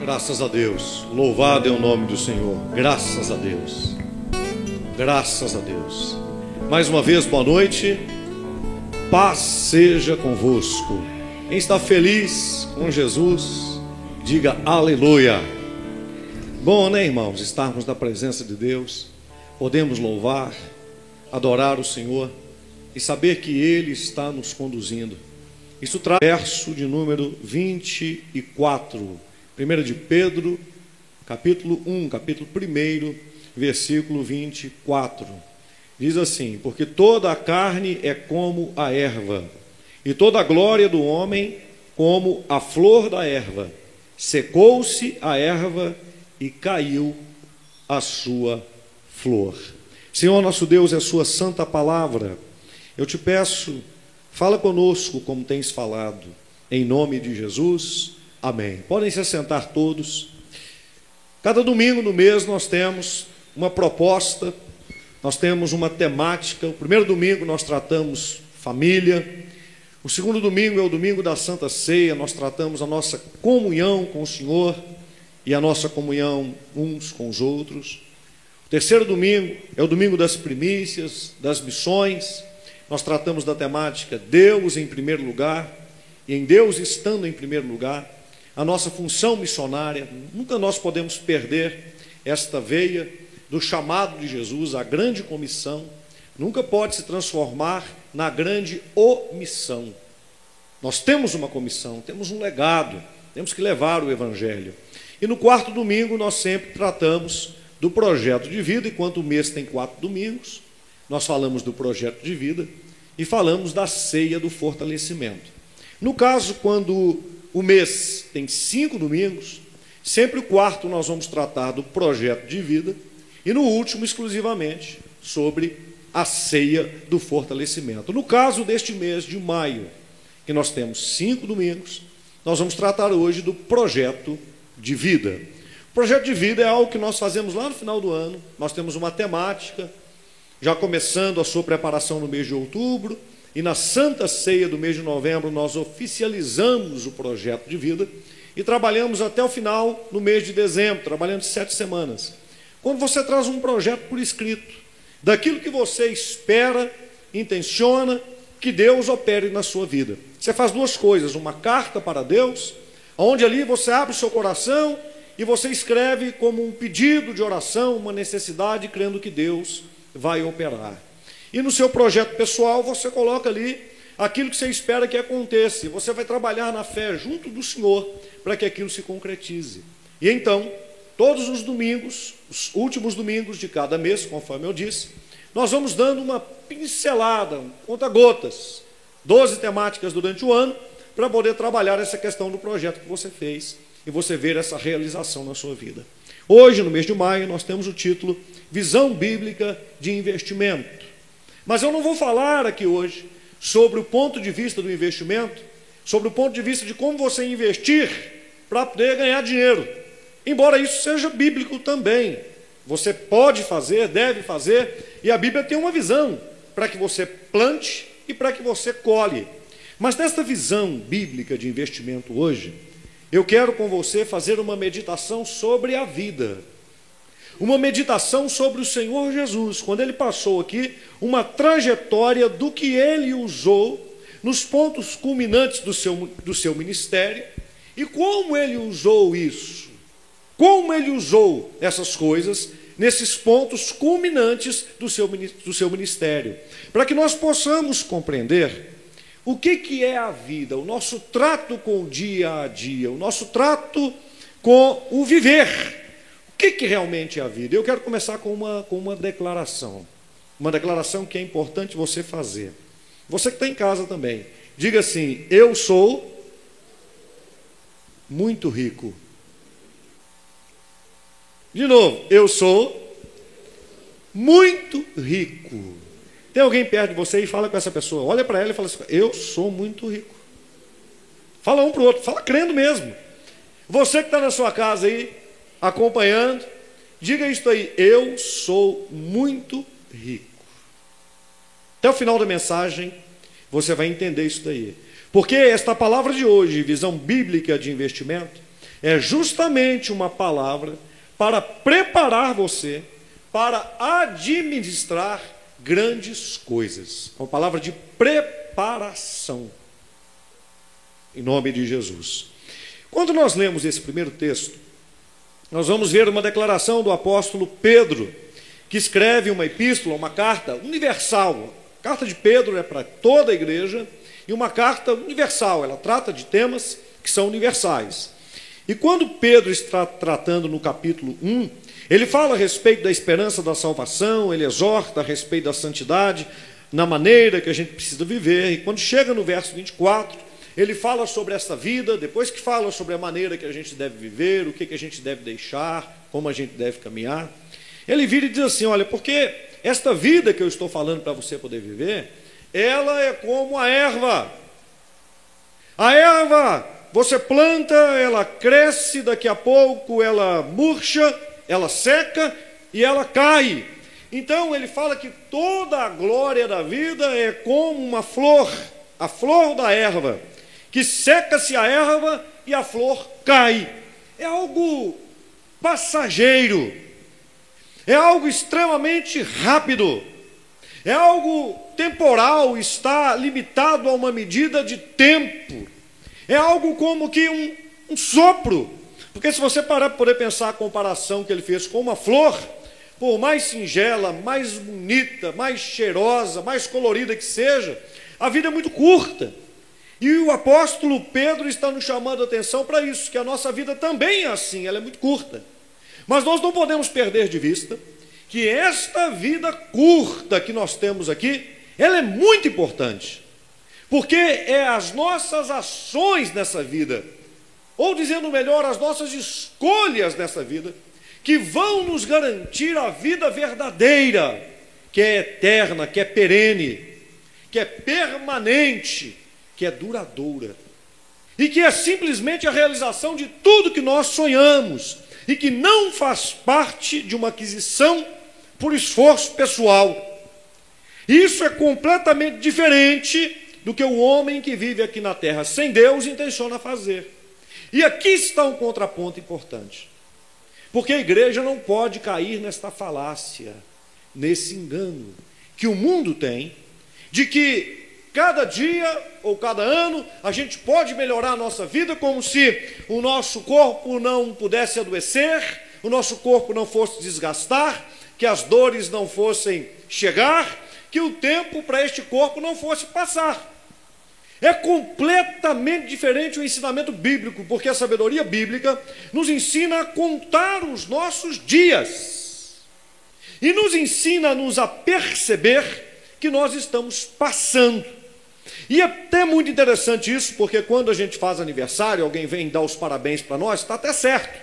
Graças a Deus. Louvado é o nome do Senhor. Graças a Deus. Graças a Deus. Mais uma vez, boa noite. Paz seja convosco. Quem está feliz com Jesus, diga aleluia. Bom, né, irmãos, estarmos na presença de Deus, podemos louvar, adorar o Senhor e saber que Ele está nos conduzindo. Isso traz verso de número 24, 1 de Pedro, capítulo 1, capítulo 1, versículo 24. Diz assim: Porque toda a carne é como a erva, e toda a glória do homem como a flor da erva. Secou-se a erva e caiu a sua flor. Senhor nosso Deus, é a sua santa palavra. Eu te peço Fala conosco como tens falado, em nome de Jesus. Amém. Podem se assentar todos. Cada domingo no mês nós temos uma proposta, nós temos uma temática. O primeiro domingo nós tratamos família. O segundo domingo é o domingo da Santa Ceia, nós tratamos a nossa comunhão com o Senhor e a nossa comunhão uns com os outros. O terceiro domingo é o domingo das primícias, das missões. Nós tratamos da temática Deus em primeiro lugar, e em Deus estando em primeiro lugar, a nossa função missionária, nunca nós podemos perder esta veia do chamado de Jesus, a grande comissão, nunca pode se transformar na grande omissão. Nós temos uma comissão, temos um legado, temos que levar o Evangelho. E no quarto domingo nós sempre tratamos do projeto de vida, enquanto o mês tem quatro domingos, nós falamos do projeto de vida e falamos da ceia do fortalecimento. No caso, quando o mês tem cinco domingos, sempre o quarto nós vamos tratar do projeto de vida e no último, exclusivamente, sobre a ceia do fortalecimento. No caso deste mês de maio, que nós temos cinco domingos, nós vamos tratar hoje do projeto de vida. O projeto de vida é algo que nós fazemos lá no final do ano, nós temos uma temática, já começando a sua preparação no mês de outubro, e na Santa Ceia do mês de novembro nós oficializamos o projeto de vida e trabalhamos até o final no mês de dezembro, trabalhando sete semanas. Quando você traz um projeto por escrito, daquilo que você espera, intenciona, que Deus opere na sua vida. Você faz duas coisas: uma carta para Deus, onde ali você abre o seu coração e você escreve como um pedido de oração, uma necessidade, crendo que Deus vai operar. E no seu projeto pessoal, você coloca ali aquilo que você espera que aconteça. Você vai trabalhar na fé junto do Senhor para que aquilo se concretize. E então, todos os domingos, os últimos domingos de cada mês, conforme eu disse, nós vamos dando uma pincelada, um conta-gotas, 12 temáticas durante o ano, para poder trabalhar essa questão do projeto que você fez e você ver essa realização na sua vida. Hoje, no mês de maio, nós temos o título Visão Bíblica de Investimento. Mas eu não vou falar aqui hoje sobre o ponto de vista do investimento, sobre o ponto de vista de como você investir para poder ganhar dinheiro. Embora isso seja bíblico também. Você pode fazer, deve fazer, e a Bíblia tem uma visão para que você plante e para que você colhe. Mas nesta visão bíblica de investimento hoje, eu quero com você fazer uma meditação sobre a vida. Uma meditação sobre o Senhor Jesus, quando ele passou aqui uma trajetória do que ele usou nos pontos culminantes do seu, do seu ministério e como ele usou isso. Como ele usou essas coisas nesses pontos culminantes do seu, do seu ministério. Para que nós possamos compreender o que, que é a vida, o nosso trato com o dia a dia, o nosso trato com o viver. Que, que realmente é a vida? Eu quero começar com uma, com uma declaração. Uma declaração que é importante você fazer. Você que está em casa também. Diga assim: Eu sou muito rico. De novo, eu sou muito rico. Tem alguém perto de você e fala com essa pessoa. Olha para ela e fala assim: Eu sou muito rico. Fala um para o outro, fala crendo mesmo. Você que está na sua casa aí, acompanhando, diga isso aí: Eu sou muito rico. Até o final da mensagem, você vai entender isso daí. Porque esta palavra de hoje, visão bíblica de investimento, é justamente uma palavra para preparar você para administrar grandes coisas. Uma palavra de preparação. Em nome de Jesus. Quando nós lemos esse primeiro texto, nós vamos ver uma declaração do apóstolo Pedro, que escreve uma epístola, uma carta universal. A carta de Pedro é para toda a igreja e uma carta universal, ela trata de temas que são universais. E quando Pedro está tratando no capítulo 1, ele fala a respeito da esperança da salvação, ele exorta a respeito da santidade, na maneira que a gente precisa viver. E quando chega no verso 24, ele fala sobre essa vida, depois que fala sobre a maneira que a gente deve viver, o que, que a gente deve deixar, como a gente deve caminhar, ele vira e diz assim: Olha, porque esta vida que eu estou falando para você poder viver, ela é como a erva. A erva, você planta, ela cresce, daqui a pouco ela murcha, ela seca e ela cai. Então ele fala que toda a glória da vida é como uma flor, a flor da erva, que seca-se a erva e a flor cai. É algo passageiro, é algo extremamente rápido, é algo temporal, está limitado a uma medida de tempo, é algo como que um, um sopro. Porque se você parar para poder pensar a comparação que ele fez com uma flor, por mais singela, mais bonita, mais cheirosa, mais colorida que seja, a vida é muito curta. E o apóstolo Pedro está nos chamando a atenção para isso, que a nossa vida também é assim, ela é muito curta. Mas nós não podemos perder de vista que esta vida curta que nós temos aqui, ela é muito importante. Porque é as nossas ações nessa vida ou dizendo melhor, as nossas escolhas nessa vida, que vão nos garantir a vida verdadeira, que é eterna, que é perene, que é permanente, que é duradoura, e que é simplesmente a realização de tudo que nós sonhamos, e que não faz parte de uma aquisição por esforço pessoal. Isso é completamente diferente do que o homem que vive aqui na terra sem Deus intenciona fazer. E aqui está um contraponto importante. Porque a igreja não pode cair nesta falácia, nesse engano que o mundo tem, de que cada dia ou cada ano a gente pode melhorar a nossa vida como se o nosso corpo não pudesse adoecer, o nosso corpo não fosse desgastar, que as dores não fossem chegar, que o tempo para este corpo não fosse passar. É completamente diferente o ensinamento bíblico, porque a sabedoria bíblica nos ensina a contar os nossos dias e nos ensina-nos a perceber que nós estamos passando. E é até muito interessante isso, porque quando a gente faz aniversário, alguém vem dar os parabéns para nós, está até certo.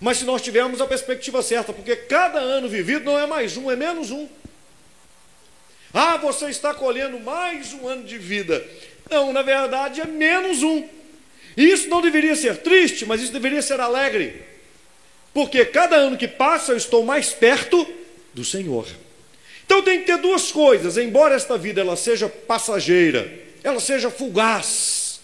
Mas se nós tivermos a perspectiva certa, porque cada ano vivido não é mais um, é menos um. Ah, você está colhendo mais um ano de vida. Não, na verdade é menos um. E isso não deveria ser triste, mas isso deveria ser alegre. Porque cada ano que passa eu estou mais perto do Senhor. Então tem que ter duas coisas, embora esta vida ela seja passageira, ela seja fugaz,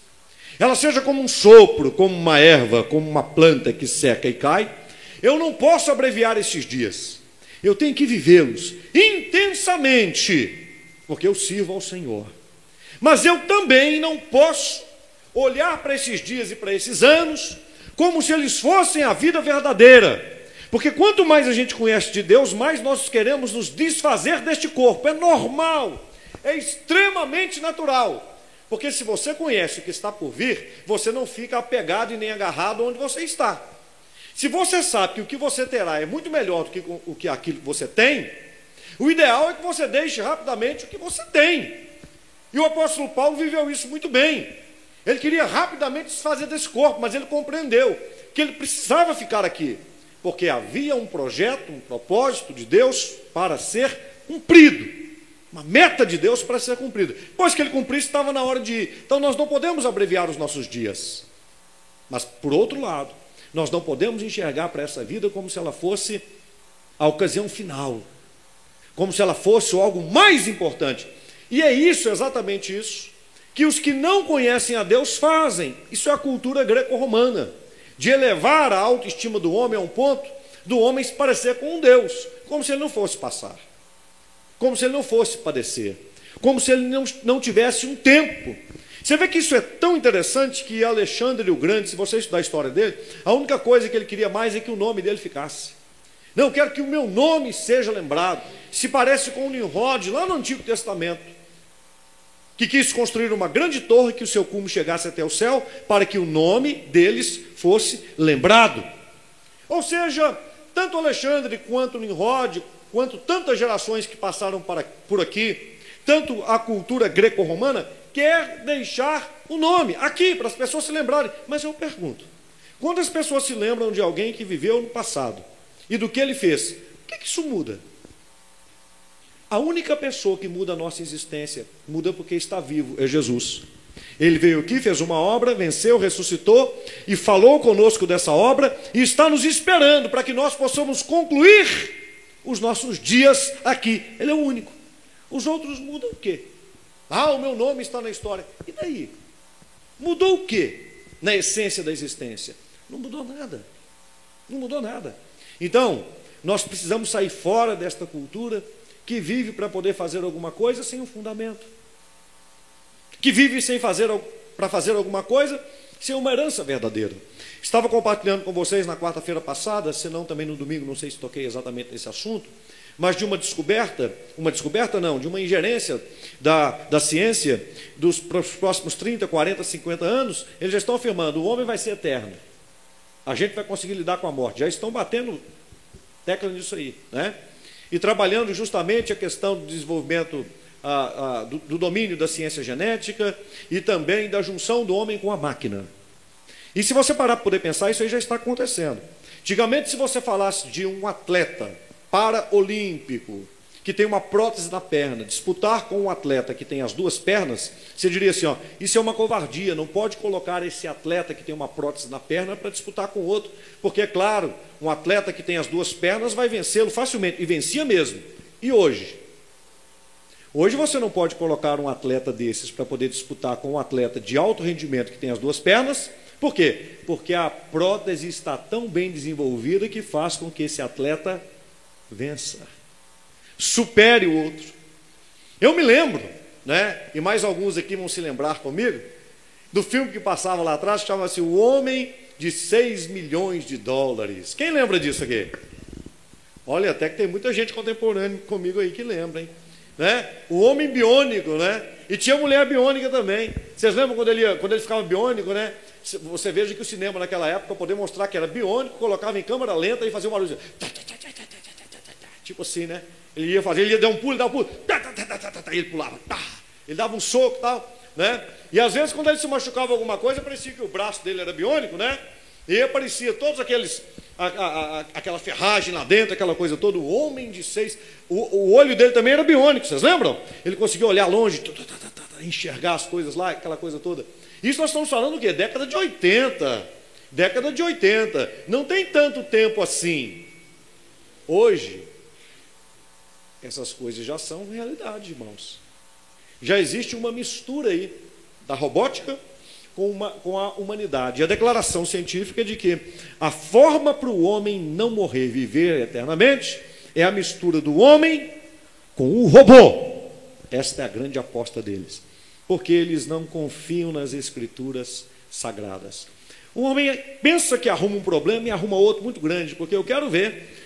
ela seja como um sopro, como uma erva, como uma planta que seca e cai, eu não posso abreviar esses dias. Eu tenho que vivê-los intensamente, porque eu sirvo ao Senhor. Mas eu também não posso olhar para esses dias e para esses anos como se eles fossem a vida verdadeira. Porque quanto mais a gente conhece de Deus, mais nós queremos nos desfazer deste corpo. É normal, é extremamente natural. Porque se você conhece o que está por vir, você não fica apegado e nem agarrado onde você está. Se você sabe que o que você terá é muito melhor do que o que aquilo que você tem, o ideal é que você deixe rapidamente o que você tem e o apóstolo Paulo viveu isso muito bem. Ele queria rapidamente se fazer desse corpo, mas ele compreendeu que ele precisava ficar aqui, porque havia um projeto, um propósito de Deus para ser cumprido. Uma meta de Deus para ser cumprida. Depois que ele cumprisse, estava na hora de ir. Então nós não podemos abreviar os nossos dias. Mas, por outro lado, nós não podemos enxergar para essa vida como se ela fosse a ocasião final, como se ela fosse algo mais importante. E é isso, exatamente isso, que os que não conhecem a Deus fazem. Isso é a cultura greco-romana. De elevar a autoestima do homem a um ponto do homem se parecer com um Deus, como se ele não fosse passar, como se ele não fosse padecer, como se ele não, não tivesse um tempo. Você vê que isso é tão interessante que Alexandre o Grande, se você estudar a história dele, a única coisa que ele queria mais é que o nome dele ficasse. Não, quero que o meu nome seja lembrado. Se parece com o Nimrod lá no Antigo Testamento, que quis construir uma grande torre que o seu cume chegasse até o céu, para que o nome deles fosse lembrado. Ou seja, tanto Alexandre quanto Nimrod, quanto tantas gerações que passaram para, por aqui, tanto a cultura greco-romana, quer deixar o nome aqui, para as pessoas se lembrarem. Mas eu pergunto: quantas pessoas se lembram de alguém que viveu no passado e do que ele fez? O que, que isso muda? A única pessoa que muda a nossa existência, muda porque está vivo, é Jesus. Ele veio aqui, fez uma obra, venceu, ressuscitou e falou conosco dessa obra e está nos esperando para que nós possamos concluir os nossos dias aqui. Ele é o único. Os outros mudam o quê? Ah, o meu nome está na história. E daí? Mudou o quê na essência da existência? Não mudou nada. Não mudou nada. Então, nós precisamos sair fora desta cultura que vive para poder fazer alguma coisa sem um fundamento que vive sem fazer para fazer alguma coisa sem uma herança verdadeira. Estava compartilhando com vocês na quarta-feira passada, se não também no domingo, não sei se toquei exatamente nesse assunto, mas de uma descoberta, uma descoberta não, de uma ingerência da, da ciência dos próximos 30, 40, 50 anos, eles já estão afirmando, o homem vai ser eterno. A gente vai conseguir lidar com a morte. Já estão batendo tecla nisso aí, né? E trabalhando justamente a questão do desenvolvimento a, a, do, do domínio da ciência genética e também da junção do homem com a máquina. E se você parar para poder pensar, isso aí já está acontecendo. Antigamente, se você falasse de um atleta paraolímpico que tem uma prótese na perna, disputar com um atleta que tem as duas pernas, você diria assim: ó, isso é uma covardia, não pode colocar esse atleta que tem uma prótese na perna para disputar com outro, porque é claro, um atleta que tem as duas pernas vai vencê-lo facilmente, e vencia mesmo. E hoje? Hoje você não pode colocar um atleta desses para poder disputar com um atleta de alto rendimento que tem as duas pernas. Por quê? Porque a prótese está tão bem desenvolvida que faz com que esse atleta vença, supere o outro. Eu me lembro, né? E mais alguns aqui vão se lembrar comigo do filme que passava lá atrás, que chamava-se O Homem de 6 milhões de dólares. Quem lembra disso aqui? Olha, até que tem muita gente contemporânea comigo aí que lembra, hein? né? O homem biônico, né? E tinha mulher biônica também. Vocês lembram quando ele, quando ele ficava biônico, né? Você veja que o cinema naquela época, poder mostrar que era biônico, colocava em câmera lenta e fazia uma luz. Tipo assim, né? Ele ia fazer, ele ia dar um pulo, dava um pulo, ele pulava, ele dava um soco e tal, né? E às vezes, quando ele se machucava alguma coisa, parecia que o braço dele era biônico, né? E aparecia todos aqueles, a, a, a, aquela ferragem lá dentro, aquela coisa toda, o homem de seis. O, o olho dele também era biônico, vocês lembram? Ele conseguia olhar longe, enxergar as coisas lá, aquela coisa toda. Isso nós estamos falando o quê? Década de 80. Década de 80. Não tem tanto tempo assim. Hoje, essas coisas já são realidade, irmãos. Já existe uma mistura aí da robótica com, uma, com a humanidade. A declaração científica de que a forma para o homem não morrer e viver eternamente é a mistura do homem com o robô. Esta é a grande aposta deles. Porque eles não confiam nas escrituras sagradas. O homem pensa que arruma um problema e arruma outro muito grande, porque eu quero ver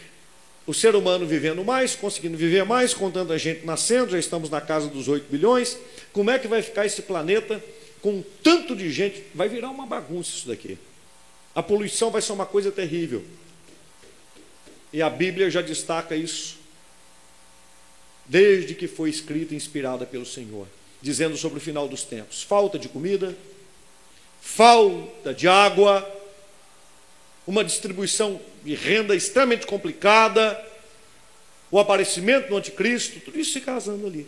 o ser humano vivendo mais, conseguindo viver mais, com tanta gente nascendo, já estamos na casa dos 8 bilhões. Como é que vai ficar esse planeta com tanto de gente, vai virar uma bagunça isso daqui. A poluição vai ser uma coisa terrível. E a Bíblia já destaca isso, desde que foi escrita e inspirada pelo Senhor, dizendo sobre o final dos tempos: falta de comida, falta de água, uma distribuição de renda extremamente complicada, o aparecimento do anticristo, tudo isso se casando ali.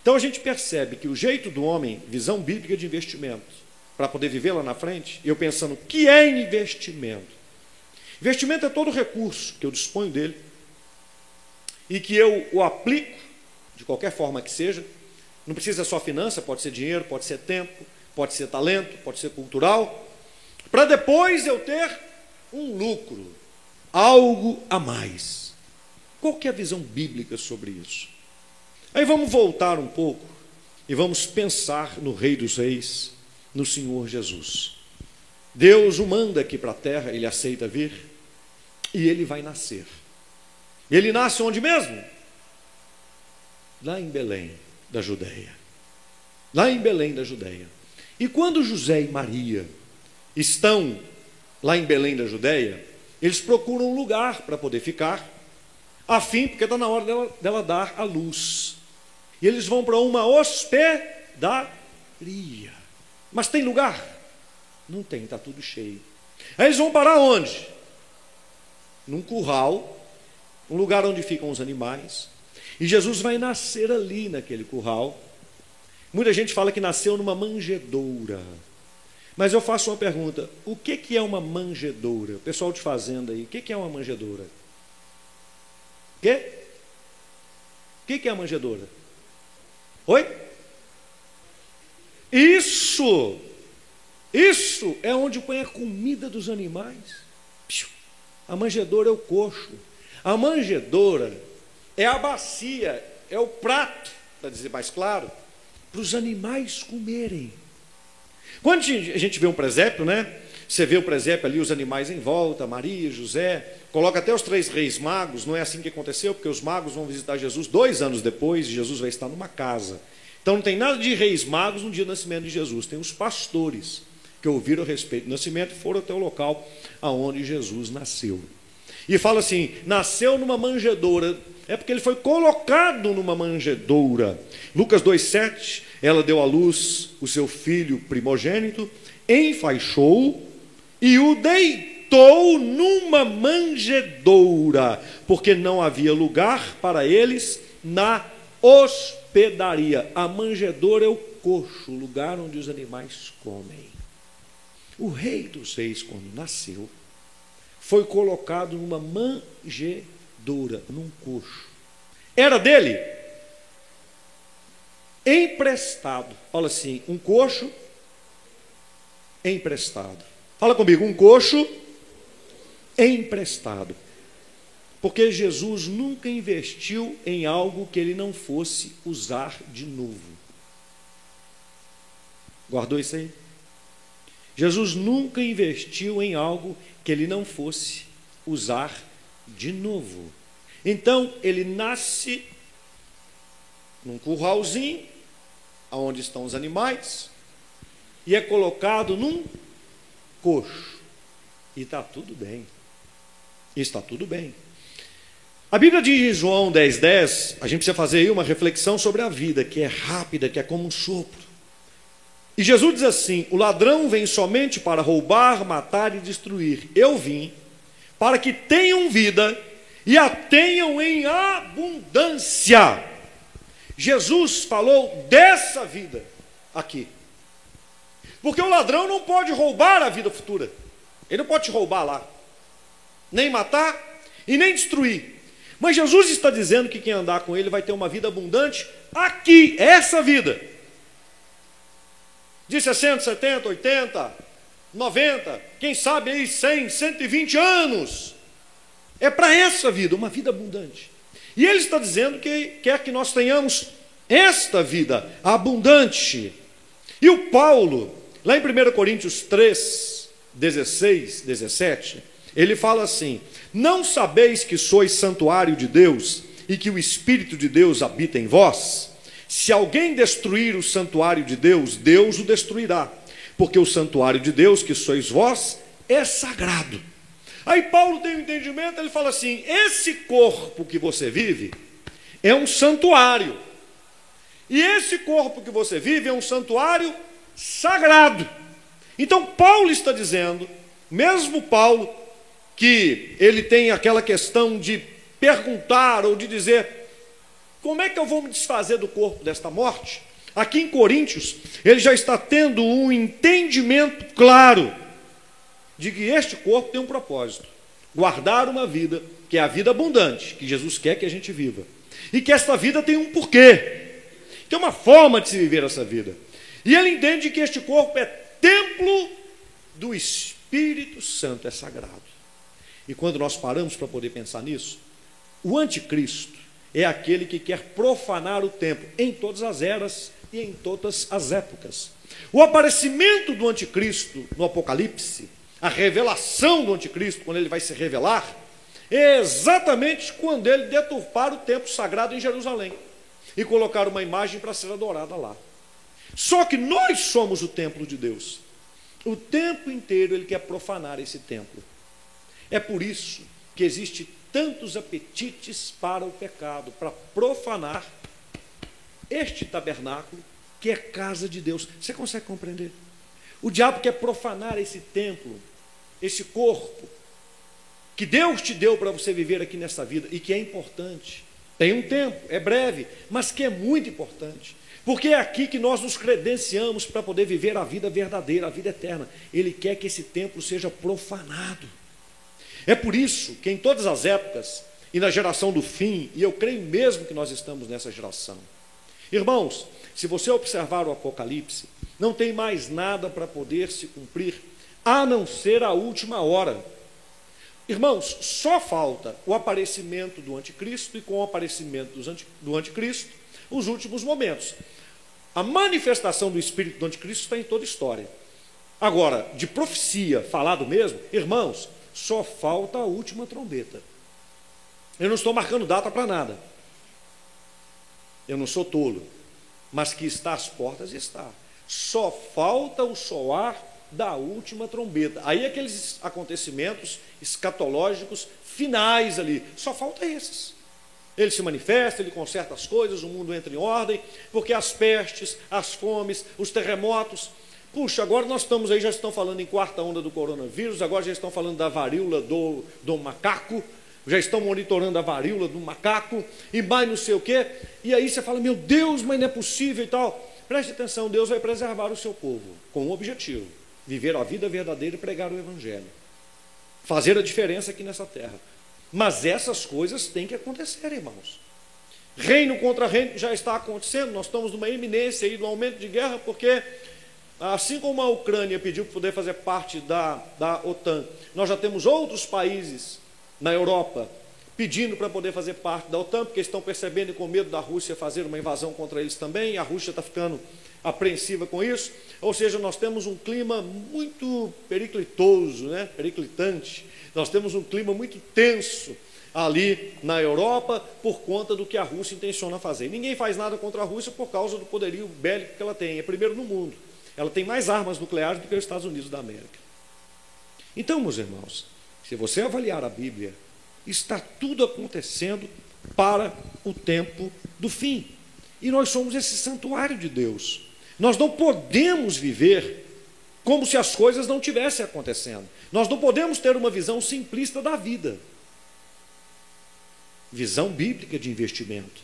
Então a gente percebe que o jeito do homem, visão bíblica de investimento, para poder viver lá na frente, eu pensando, o que é investimento? Investimento é todo recurso que eu disponho dele e que eu o aplico, de qualquer forma que seja, não precisa só finança, pode ser dinheiro, pode ser tempo, pode ser talento, pode ser cultural, para depois eu ter um lucro, algo a mais. Qual que é a visão bíblica sobre isso? Aí vamos voltar um pouco e vamos pensar no Rei dos Reis, no Senhor Jesus. Deus o manda aqui para a terra, ele aceita vir e ele vai nascer. Ele nasce onde mesmo? Lá em Belém, da Judéia. Lá em Belém, da Judéia. E quando José e Maria estão lá em Belém, da Judéia, eles procuram um lugar para poder ficar, a fim, porque está na hora dela, dela dar a luz. E eles vão para uma hospedaria. Mas tem lugar? Não tem, está tudo cheio. Aí eles vão parar onde? Num curral, um lugar onde ficam os animais. E Jesus vai nascer ali naquele curral. Muita gente fala que nasceu numa manjedoura. Mas eu faço uma pergunta: o que, que é uma manjedoura? pessoal de fazenda aí, o que, que é uma manjedoura? O quê? O que, que é a manjedoura? Oi? Isso! Isso é onde põe a comida dos animais. A manjedoura é o coxo. A manjedoura é a bacia, é o prato, para dizer mais claro, para os animais comerem. Quando a gente vê um presépio, né? Você vê o presépio ali, os animais em volta, Maria, José, coloca até os três reis magos, não é assim que aconteceu, porque os magos vão visitar Jesus dois anos depois, e Jesus vai estar numa casa. Então não tem nada de reis magos no dia do nascimento de Jesus, tem os pastores que ouviram a respeito do nascimento e foram até o local aonde Jesus nasceu. E fala assim: nasceu numa manjedoura, é porque ele foi colocado numa manjedoura. Lucas 2,7, ela deu à luz o seu filho primogênito, enfaixou e o deitou numa manjedoura, porque não havia lugar para eles na hospedaria. A manjedoura é o coxo, o lugar onde os animais comem. O rei dos reis, quando nasceu, foi colocado numa manjedoura, num coxo. Era dele? Emprestado. Fala assim, um coxo emprestado. Fala comigo, um coxo emprestado. Porque Jesus nunca investiu em algo que ele não fosse usar de novo. Guardou isso aí? Jesus nunca investiu em algo que ele não fosse usar de novo. Então, ele nasce num curralzinho, onde estão os animais, e é colocado num coxo. E está tudo bem. Está tudo bem. A Bíblia diz em João 10,10, 10, a gente precisa fazer aí uma reflexão sobre a vida, que é rápida, que é como um sopro. E Jesus diz assim: O ladrão vem somente para roubar, matar e destruir. Eu vim para que tenham vida e a tenham em abundância. Jesus falou dessa vida aqui. Porque o ladrão não pode roubar a vida futura. Ele não pode te roubar lá. Nem matar e nem destruir. Mas Jesus está dizendo que quem andar com ele vai ter uma vida abundante aqui, essa vida de 60, 70, 80, 90, quem sabe aí 100, 120 anos. É para essa vida, uma vida abundante. E ele está dizendo que quer que nós tenhamos esta vida abundante. E o Paulo, lá em 1 Coríntios 3, 16, 17, ele fala assim: Não sabeis que sois santuário de Deus e que o Espírito de Deus habita em vós? Se alguém destruir o santuário de Deus, Deus o destruirá, porque o santuário de Deus, que sois vós, é sagrado. Aí Paulo tem um entendimento, ele fala assim: esse corpo que você vive é um santuário. E esse corpo que você vive é um santuário sagrado. Então Paulo está dizendo, mesmo Paulo, que ele tem aquela questão de perguntar ou de dizer como é que eu vou me desfazer do corpo desta morte? Aqui em Coríntios, ele já está tendo um entendimento claro de que este corpo tem um propósito: guardar uma vida, que é a vida abundante, que Jesus quer que a gente viva, e que esta vida tem um porquê, tem uma forma de se viver essa vida. E ele entende que este corpo é templo do Espírito Santo, é sagrado. E quando nós paramos para poder pensar nisso, o anticristo é aquele que quer profanar o templo em todas as eras e em todas as épocas. O aparecimento do anticristo no Apocalipse, a revelação do anticristo, quando ele vai se revelar, é exatamente quando ele deturpar o templo sagrado em Jerusalém e colocar uma imagem para ser adorada lá. Só que nós somos o templo de Deus. O tempo inteiro ele quer profanar esse templo. É por isso que existe tantos apetites para o pecado, para profanar este tabernáculo que é casa de Deus. Você consegue compreender? O diabo quer profanar esse templo, esse corpo que Deus te deu para você viver aqui nessa vida e que é importante. Tem um tempo, é breve, mas que é muito importante. Porque é aqui que nós nos credenciamos para poder viver a vida verdadeira, a vida eterna. Ele quer que esse templo seja profanado. É por isso que em todas as épocas e na geração do fim, e eu creio mesmo que nós estamos nessa geração. Irmãos, se você observar o Apocalipse, não tem mais nada para poder se cumprir a não ser a última hora. Irmãos, só falta o aparecimento do anticristo e com o aparecimento do anticristo, os últimos momentos. A manifestação do espírito do anticristo está em toda a história. Agora, de profecia, falado mesmo, irmãos, só falta a última trombeta. Eu não estou marcando data para nada. Eu não sou tolo, mas que está às portas está. Só falta o soar da última trombeta. Aí aqueles acontecimentos escatológicos finais ali, só falta esses. Ele se manifesta, ele conserta as coisas, o mundo entra em ordem, porque as pestes, as fomes, os terremotos. Puxa, agora nós estamos aí, já estão falando em quarta onda do coronavírus, agora já estão falando da varíola do, do macaco, já estão monitorando a varíola do macaco, e mais não sei o quê. E aí você fala, meu Deus, mas não é possível e tal. Preste atenção, Deus vai preservar o seu povo com um objetivo: viver a vida verdadeira e pregar o Evangelho. Fazer a diferença aqui nessa terra. Mas essas coisas têm que acontecer, irmãos. Reino contra reino já está acontecendo, nós estamos numa iminência aí do aumento de guerra, porque assim como a Ucrânia pediu para poder fazer parte da, da OTAN, nós já temos outros países na Europa pedindo para poder fazer parte da OTAN, porque estão percebendo e com medo da Rússia fazer uma invasão contra eles também, a Rússia está ficando apreensiva com isso, ou seja, nós temos um clima muito periclitoso, né? periclitante, nós temos um clima muito tenso ali na Europa por conta do que a Rússia intenciona fazer. Ninguém faz nada contra a Rússia por causa do poderio bélico que ela tem, é primeiro no mundo. Ela tem mais armas nucleares do que os Estados Unidos da América. Então, meus irmãos, se você avaliar a Bíblia, está tudo acontecendo para o tempo do fim. E nós somos esse santuário de Deus. Nós não podemos viver como se as coisas não tivessem acontecendo. Nós não podemos ter uma visão simplista da vida. Visão bíblica de investimento.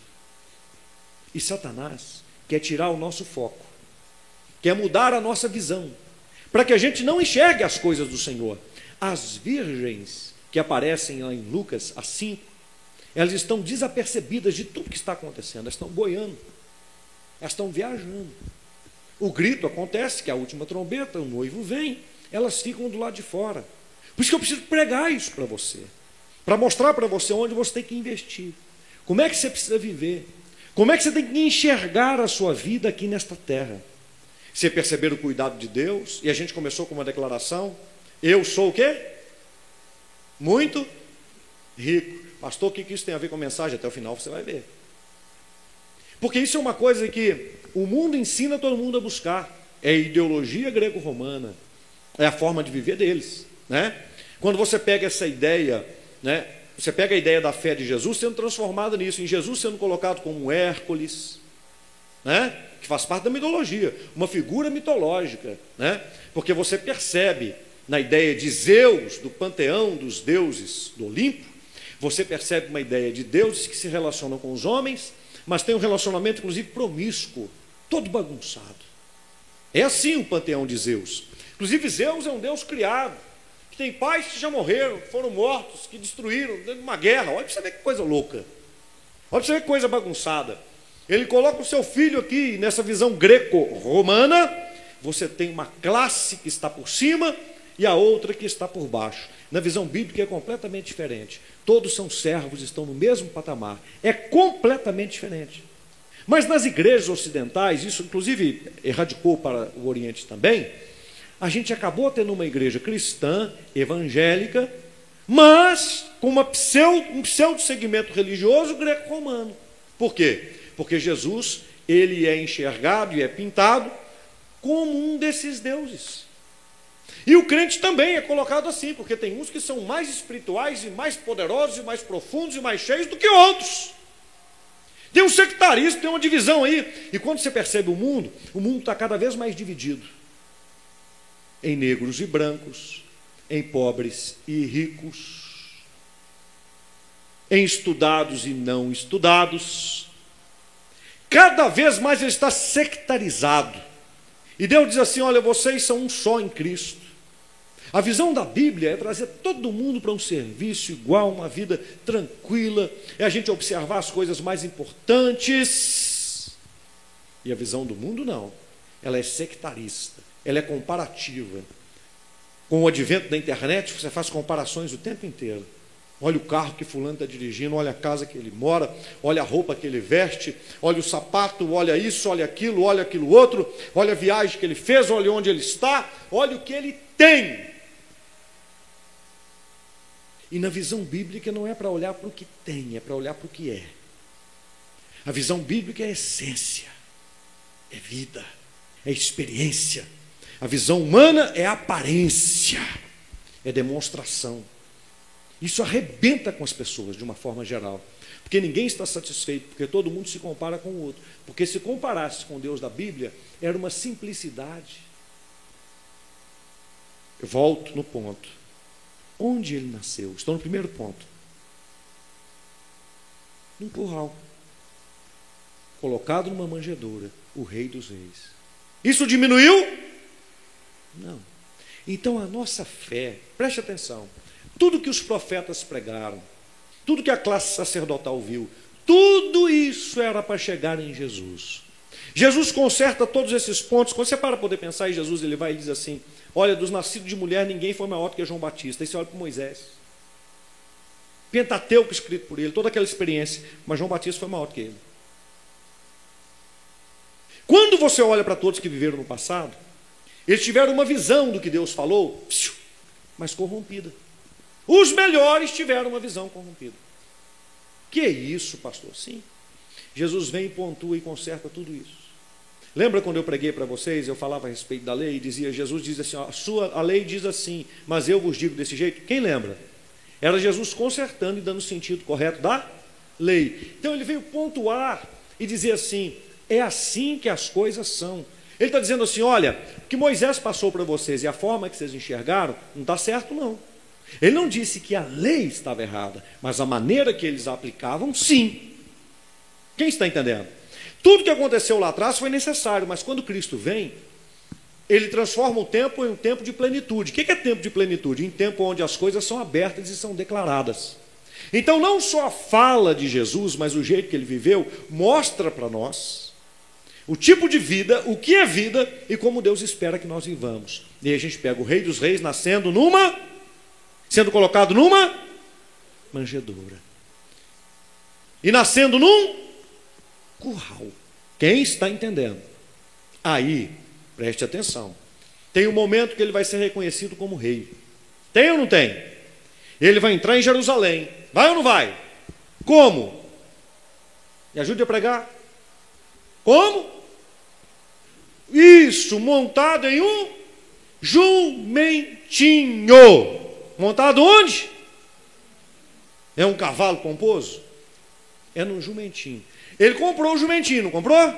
E Satanás quer tirar o nosso foco, quer mudar a nossa visão, para que a gente não enxergue as coisas do Senhor. As virgens que aparecem lá em Lucas, as elas estão desapercebidas de tudo que está acontecendo, elas estão boiando, elas estão viajando. O grito acontece, que é a última trombeta, o noivo vem, elas ficam do lado de fora. Por isso que eu preciso pregar isso para você, para mostrar para você onde você tem que investir, como é que você precisa viver, como é que você tem que enxergar a sua vida aqui nesta terra. Você perceber o cuidado de Deus, e a gente começou com uma declaração, eu sou o quê? Muito rico. Pastor, o que isso tem a ver com a mensagem? Até o final você vai ver. Porque isso é uma coisa que o mundo ensina todo mundo a buscar. É a ideologia greco-romana. É a forma de viver deles. Né? Quando você pega essa ideia, né? você pega a ideia da fé de Jesus sendo transformada nisso, em Jesus sendo colocado como Hércules, né? que faz parte da mitologia, uma figura mitológica, né? porque você percebe na ideia de Zeus, do panteão dos deuses do Olimpo, você percebe uma ideia de deuses que se relacionam com os homens, mas tem um relacionamento, inclusive, promíscuo, todo bagunçado. É assim o panteão de Zeus. Inclusive, Zeus é um deus criado, que tem pais que já morreram, foram mortos, que destruíram, dentro de uma guerra. Olha para você ver que coisa louca. Olha para você ver que coisa bagunçada. Ele coloca o seu filho aqui nessa visão greco-romana. Você tem uma classe que está por cima e a outra que está por baixo. Na visão bíblica é completamente diferente. Todos são servos, estão no mesmo patamar. É completamente diferente. Mas nas igrejas ocidentais, isso inclusive erradicou para o Oriente também, a gente acabou tendo uma igreja cristã, evangélica, mas com uma pseudo, um pseudo segmento religioso greco-romano. Por quê? Porque Jesus, ele é enxergado e é pintado como um desses deuses. E o crente também é colocado assim, porque tem uns que são mais espirituais e mais poderosos e mais profundos e mais cheios do que outros. Tem um sectarismo, tem uma divisão aí. E quando você percebe o mundo, o mundo está cada vez mais dividido em negros e brancos, em pobres e ricos, em estudados e não estudados. Cada vez mais ele está sectarizado. E Deus diz assim: olha, vocês são um só em Cristo. A visão da Bíblia é trazer todo mundo para um serviço igual, uma vida tranquila, é a gente observar as coisas mais importantes. E a visão do mundo não. Ela é sectarista, ela é comparativa. Com o advento da internet, você faz comparações o tempo inteiro. Olha o carro que fulano está dirigindo, olha a casa que ele mora, olha a roupa que ele veste, olha o sapato, olha isso, olha aquilo, olha aquilo outro, olha a viagem que ele fez, olha onde ele está, olha o que ele tem. E na visão bíblica não é para olhar para o que tem, é para olhar para o que é. A visão bíblica é essência, é vida, é experiência. A visão humana é aparência, é demonstração. Isso arrebenta com as pessoas de uma forma geral. Porque ninguém está satisfeito, porque todo mundo se compara com o outro. Porque se comparasse com Deus da Bíblia, era uma simplicidade. Eu volto no ponto. Onde ele nasceu? Estou no primeiro ponto. Num curral. Colocado numa manjedoura, o rei dos reis. Isso diminuiu? Não. Então a nossa fé, preste atenção, tudo que os profetas pregaram, tudo que a classe sacerdotal viu, tudo isso era para chegar em Jesus. Jesus conserta todos esses pontos. Quando você para poder pensar em Jesus, ele vai e diz assim: Olha, dos nascidos de mulher, ninguém foi maior do que João Batista. Aí você olha para Moisés. Pentateuco escrito por ele, toda aquela experiência. Mas João Batista foi maior do que ele. Quando você olha para todos que viveram no passado, eles tiveram uma visão do que Deus falou, mas corrompida. Os melhores tiveram uma visão corrompida. Que é isso, pastor? Sim. Jesus vem, pontua e conserta tudo isso. Lembra quando eu preguei para vocês, eu falava a respeito da lei e dizia, Jesus diz assim, a, sua, a lei diz assim, mas eu vos digo desse jeito? Quem lembra? Era Jesus consertando e dando o sentido correto da lei. Então ele veio pontuar e dizer assim, é assim que as coisas são. Ele está dizendo assim, olha, o que Moisés passou para vocês e a forma que vocês enxergaram, não está certo não. Ele não disse que a lei estava errada, mas a maneira que eles aplicavam, sim. Quem está entendendo? Tudo que aconteceu lá atrás foi necessário, mas quando Cristo vem, ele transforma o tempo em um tempo de plenitude. O que é tempo de plenitude? Em tempo onde as coisas são abertas e são declaradas. Então, não só a fala de Jesus, mas o jeito que ele viveu, mostra para nós o tipo de vida, o que é vida e como Deus espera que nós vivamos. E aí a gente pega o Rei dos Reis nascendo numa, sendo colocado numa manjedoura. E nascendo num curral. Quem está entendendo? Aí, preste atenção. Tem um momento que ele vai ser reconhecido como rei. Tem ou não tem? Ele vai entrar em Jerusalém. Vai ou não vai? Como? Me ajude a pregar. Como? Isso, montado em um jumentinho. Montado onde? É um cavalo pomposo? É num jumentinho. Ele comprou o jumentinho, não comprou?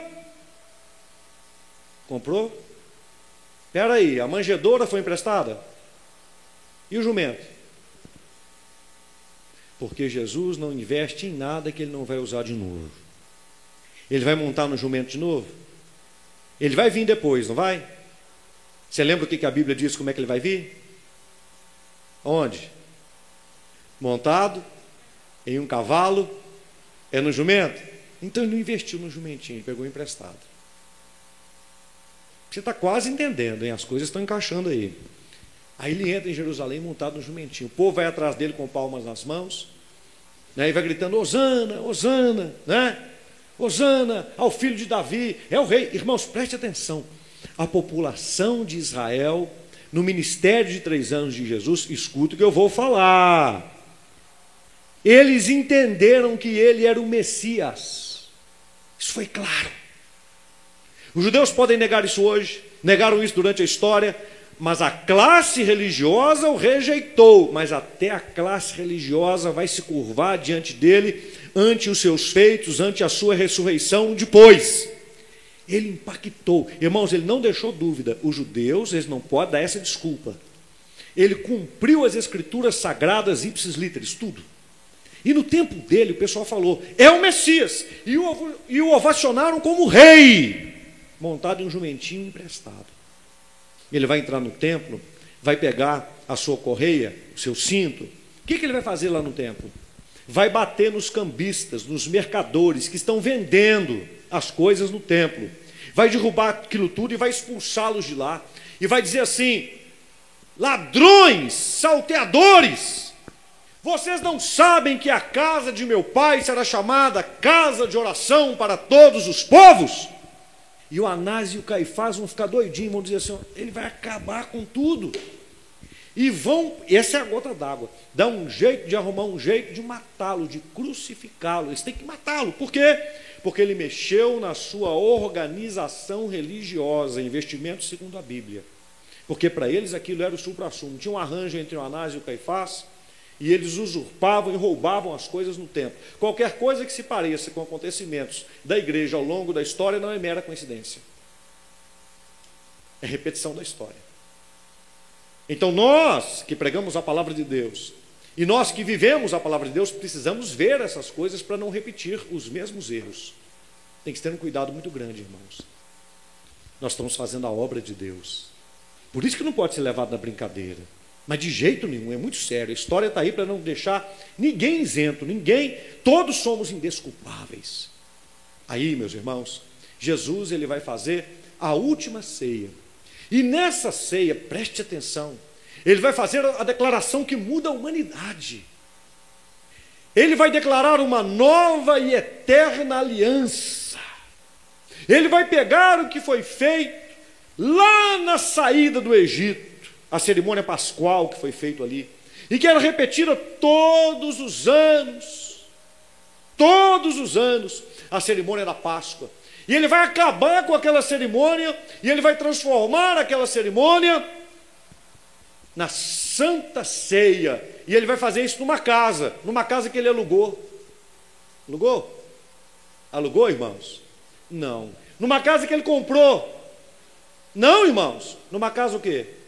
Comprou? Espera aí, a manjedoura foi emprestada? E o jumento? Porque Jesus não investe em nada que ele não vai usar de novo. Ele vai montar no jumento de novo? Ele vai vir depois, não vai? Você lembra o que a Bíblia diz como é que ele vai vir? Onde? Montado em um cavalo? É no jumento? Então ele não investiu no jumentinho, ele pegou emprestado. Você está quase entendendo, hein? as coisas estão encaixando aí. Aí ele entra em Jerusalém montado no jumentinho. O povo vai atrás dele com palmas nas mãos, né, e vai gritando: Osana, Osana, né? Osana ao filho de Davi, é o rei. Irmãos, preste atenção. A população de Israel, no ministério de três anos de Jesus, escuta o que eu vou falar. Eles entenderam que ele era o Messias. Isso foi claro. Os judeus podem negar isso hoje, negaram isso durante a história, mas a classe religiosa o rejeitou. Mas até a classe religiosa vai se curvar diante dele, ante os seus feitos, ante a sua ressurreição depois. Ele impactou. Irmãos, ele não deixou dúvida. Os judeus, eles não podem dar essa desculpa. Ele cumpriu as escrituras sagradas ipsis literis, tudo. E no tempo dele, o pessoal falou: é o Messias. E o, e o ovacionaram como rei, montado em um jumentinho emprestado. Ele vai entrar no templo, vai pegar a sua correia, o seu cinto. O que, que ele vai fazer lá no templo? Vai bater nos cambistas, nos mercadores que estão vendendo as coisas no templo. Vai derrubar aquilo tudo e vai expulsá-los de lá. E vai dizer assim: ladrões, salteadores, vocês não sabem que a casa de meu pai será chamada casa de oração para todos os povos? E o Anás e o Caifás vão ficar doidinhos, vão dizer assim: ele vai acabar com tudo. E vão, essa é a gota d'água, dá um jeito de arrumar um jeito de matá-lo, de crucificá-lo. Eles têm que matá-lo. Por quê? Porque ele mexeu na sua organização religiosa, investimento segundo a Bíblia. Porque para eles aquilo era o supra-sumo. Tinha um arranjo entre o Anás e o Caifás, e eles usurpavam e roubavam as coisas no templo. Qualquer coisa que se pareça com acontecimentos da igreja ao longo da história não é mera coincidência. É repetição da história. Então nós que pregamos a palavra de Deus e nós que vivemos a palavra de Deus precisamos ver essas coisas para não repetir os mesmos erros. Tem que ter um cuidado muito grande, irmãos. Nós estamos fazendo a obra de Deus. Por isso que não pode ser levado na brincadeira. Mas de jeito nenhum, é muito sério. A história está aí para não deixar ninguém isento, ninguém, todos somos indesculpáveis. Aí, meus irmãos, Jesus ele vai fazer a última ceia. E nessa ceia, preste atenção, ele vai fazer a declaração que muda a humanidade. Ele vai declarar uma nova e eterna aliança. Ele vai pegar o que foi feito lá na saída do Egito a cerimônia pascual que foi feita ali, e que era repetida todos os anos, todos os anos, a cerimônia da Páscoa. E ele vai acabar com aquela cerimônia, e ele vai transformar aquela cerimônia na santa ceia. E ele vai fazer isso numa casa, numa casa que ele alugou. Alugou? Alugou, irmãos? Não. Numa casa que ele comprou. Não, irmãos. Numa casa o quê?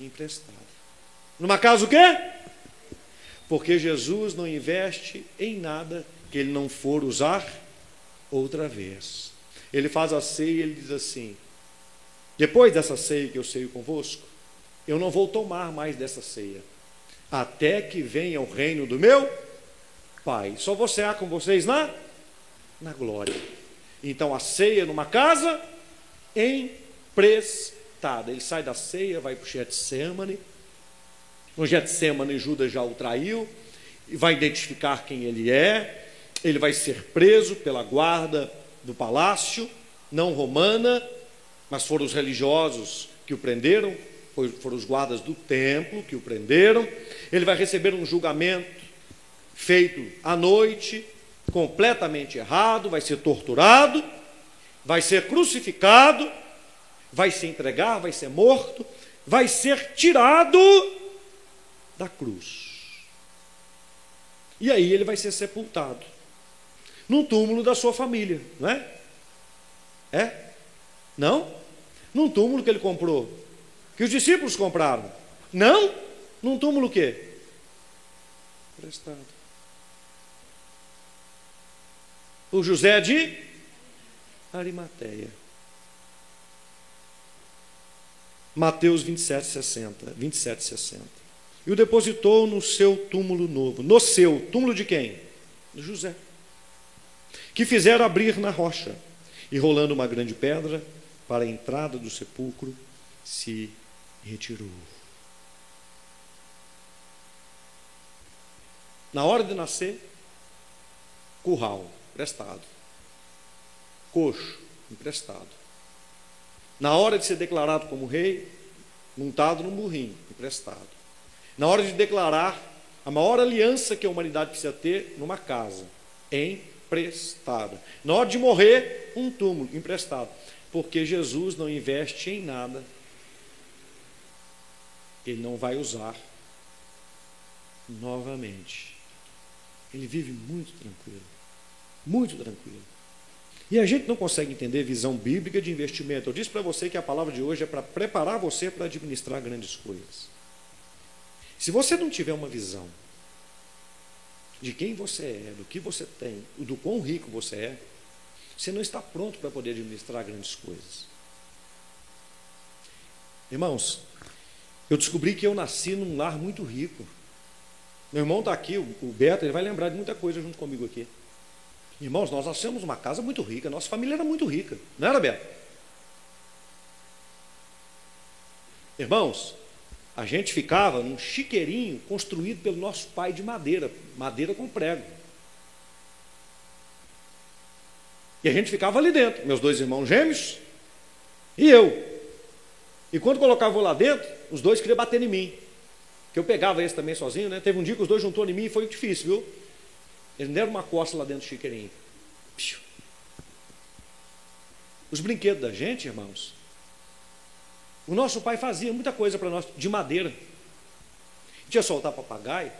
Emprestado. Numa casa o quê? Porque Jesus não investe em nada que ele não for usar outra vez. Ele faz a ceia e ele diz assim: Depois dessa ceia que eu ceio convosco, eu não vou tomar mais dessa ceia, até que venha o reino do meu Pai. Só vou cear com vocês na, na glória. Então a ceia numa casa emprestada ele sai da ceia, vai para o Getsemane. No Getsemane, Judas já o traiu e vai identificar quem ele é. Ele vai ser preso pela guarda do palácio, não romana, mas foram os religiosos que o prenderam, foram os guardas do templo que o prenderam. Ele vai receber um julgamento feito à noite, completamente errado, vai ser torturado, vai ser crucificado vai se entregar, vai ser morto, vai ser tirado da cruz. E aí ele vai ser sepultado no túmulo da sua família, não é? É? Não? Num túmulo que ele comprou, que os discípulos compraram. Não? Num túmulo o quê? Prestado. O José de Arimateia. Mateus 27, 60. 27, 60. E o depositou no seu túmulo novo. No seu túmulo de quem? De José. Que fizeram abrir na rocha. E rolando uma grande pedra para a entrada do sepulcro, se retirou. Na hora de nascer, curral, emprestado. Coxo, emprestado. Na hora de ser declarado como rei, montado num burrinho, emprestado. Na hora de declarar a maior aliança que a humanidade precisa ter numa casa, emprestado. Na hora de morrer, um túmulo, emprestado. Porque Jesus não investe em nada, ele não vai usar novamente. Ele vive muito tranquilo, muito tranquilo. E a gente não consegue entender visão bíblica de investimento. Eu disse para você que a palavra de hoje é para preparar você para administrar grandes coisas. Se você não tiver uma visão de quem você é, do que você tem, do quão rico você é, você não está pronto para poder administrar grandes coisas. Irmãos, eu descobri que eu nasci num lar muito rico. Meu irmão está aqui, o Beto, ele vai lembrar de muita coisa junto comigo aqui. Irmãos, nós nascemos numa casa muito rica, nossa família era muito rica, não era, Beto? Irmãos, a gente ficava num chiqueirinho construído pelo nosso pai de madeira, madeira com prego. E a gente ficava ali dentro, meus dois irmãos gêmeos e eu. E quando colocava lá dentro, os dois queriam bater em mim. Que eu pegava esse também sozinho, né? Teve um dia que os dois juntou em mim e foi difícil, viu? Eles me deram uma costa lá dentro do chiqueirinho. Os brinquedos da gente, irmãos, o nosso pai fazia muita coisa para nós de madeira. Tinha soltar papagaio.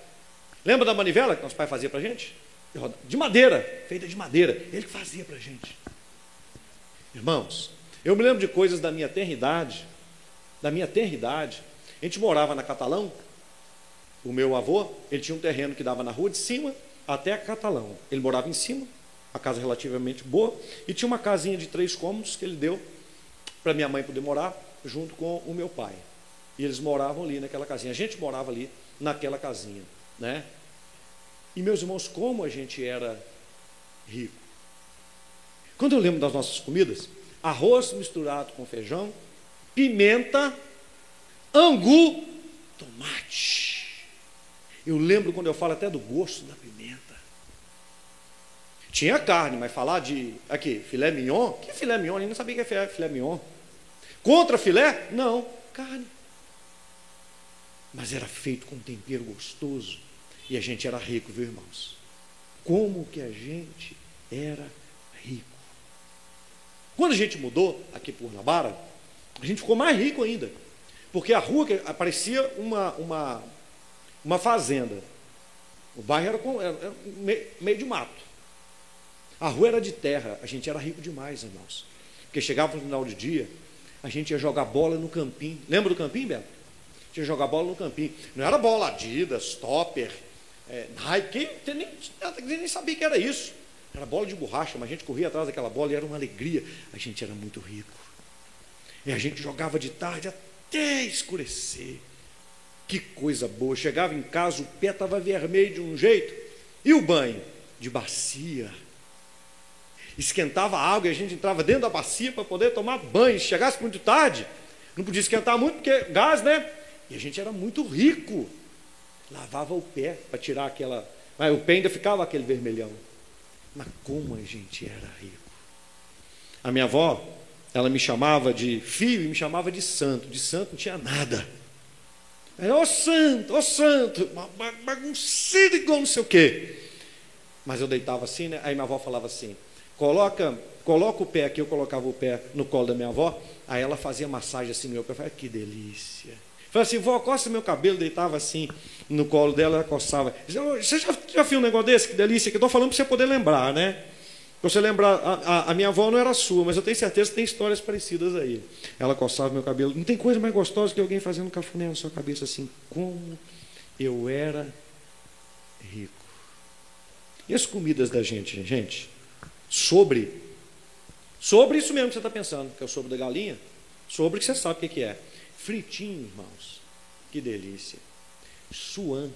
Lembra da manivela que nosso pai fazia para gente? De madeira, feita de madeira. Ele que fazia para gente. Irmãos, eu me lembro de coisas da minha tenridade, da minha tenridade. A gente morava na Catalão. O meu avô, ele tinha um terreno que dava na rua de cima até Catalão. Ele morava em cima, a casa relativamente boa, e tinha uma casinha de três cômodos que ele deu para minha mãe poder morar junto com o meu pai. E eles moravam ali naquela casinha. A gente morava ali naquela casinha, né? E meus irmãos, como a gente era rico. Quando eu lembro das nossas comidas, arroz misturado com feijão, pimenta, angu, tomate. Eu lembro quando eu falo até do gosto da pimenta. Tinha carne, mas falar de aqui, filé mignon, que filé mignon? Eu não sabia que é filé mignon. Contra filé? Não, carne. Mas era feito com tempero gostoso. E a gente era rico, viu, irmãos? Como que a gente era rico. Quando a gente mudou aqui por Nabara, a gente ficou mais rico ainda. Porque a rua que aparecia uma, uma, uma fazenda. O bairro era, era, era meio de mato. A rua era de terra. A gente era rico demais, irmãos. Porque chegava no final de dia, a gente ia jogar bola no campinho. Lembra do campinho, Beto? A gente ia jogar bola no campinho. Não era bola Adidas, Topper, é, Nike, quem nem, nem sabia que era isso. Era bola de borracha, mas a gente corria atrás daquela bola e era uma alegria. A gente era muito rico. E a gente jogava de tarde até escurecer. Que coisa boa. Chegava em casa, o pé estava vermelho de um jeito. E o banho? De bacia esquentava a água e a gente entrava dentro da bacia para poder tomar banho. Se chegasse muito tarde, não podia esquentar muito, porque gás, né? E a gente era muito rico. Lavava o pé para tirar aquela. Mas o pé ainda ficava aquele vermelhão. Mas como a gente era rico. A minha avó, ela me chamava de filho e me chamava de santo. De santo não tinha nada. Ô santo, ô santo, bagunceiro igual não sei o quê. Mas eu deitava assim, né? Aí minha avó falava assim: Coloca, coloca o pé aqui, eu colocava o pé no colo da minha avó, aí ela fazia massagem assim no meu pé, eu falei, que delícia. Falei assim, vó, coça meu cabelo, deitava assim no colo dela, ela coçava. Você já, já viu um negócio desse? Que delícia, que eu estou falando para você poder lembrar, né? Você lembrar, a, a, minha avó não era sua, mas eu tenho certeza que tem histórias parecidas aí. Ela coçava meu cabelo. Não tem coisa mais gostosa que alguém fazendo cafuné na sua cabeça assim. Como eu era rico. E as comidas da gente, gente? sobre. Sobre isso mesmo que você está pensando, que é o sobre da galinha. Sobre que você sabe o que é. Fritinho, irmãos. Que delícia. Suan.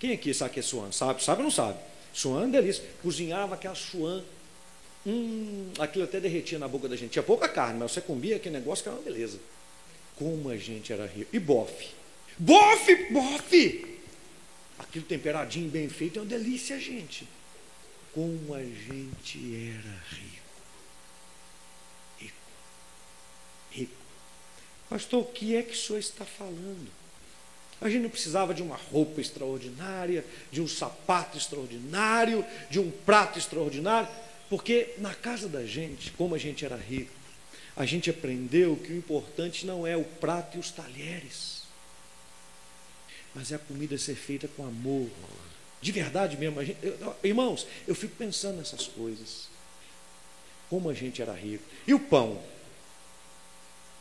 Quem aqui sabe o que é suan? Sabe? Sabe ou não sabe? Suan delícia. Cozinhava aquela suan. Hum, aquilo até derretia na boca da gente. Tinha pouca carne, mas você comia aquele negócio que era uma beleza. Como a gente era rico. E bofe. Bofe, bofe! Aquilo temperadinho, bem feito, é uma delícia, gente. Como a gente era rico. Rico. Rico. Pastor, o que é que o senhor está falando? A gente não precisava de uma roupa extraordinária, de um sapato extraordinário, de um prato extraordinário, porque na casa da gente, como a gente era rico, a gente aprendeu que o importante não é o prato e os talheres, mas é a comida ser feita com amor, de verdade mesmo. Gente, eu, irmãos, eu fico pensando nessas coisas. Como a gente era rico. E o pão?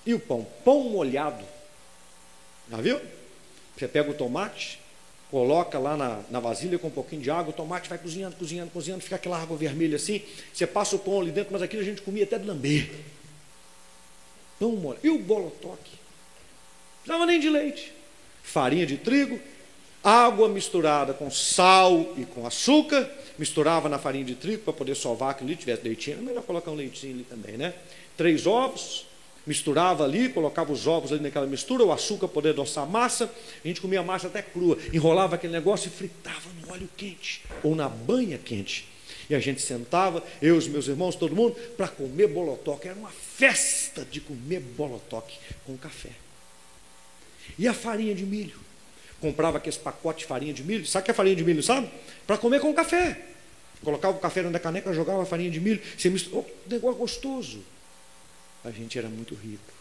E o pão? Pão molhado. Já viu? Você pega o tomate, coloca lá na, na vasilha com um pouquinho de água, o tomate vai cozinhando, cozinhando, cozinhando, fica aquela água vermelha assim. Você passa o pão ali dentro, mas aquilo a gente comia até de lamber. Pão molhado. E o bolotoque? Não precisava nem de leite. Farinha de trigo, água misturada com sal e com açúcar, misturava na farinha de trigo para poder sovar aquilo ali, tivesse leitinho, é melhor colocar um leitinho ali também, né? Três ovos, misturava ali, colocava os ovos ali naquela mistura, o açúcar poder adoçar a massa, a gente comia a massa até crua, enrolava aquele negócio e fritava no óleo quente ou na banha quente. E a gente sentava, eu, os meus irmãos, todo mundo, para comer bolotoque. Era uma festa de comer bolotoque com café. E a farinha de milho? Comprava aqueles pacotes de farinha de milho. Sabe que é farinha de milho, sabe? Para comer com café. Colocava o café da caneca, jogava a farinha de milho. Você mistura... oh, negócio gostoso a gente era muito rico.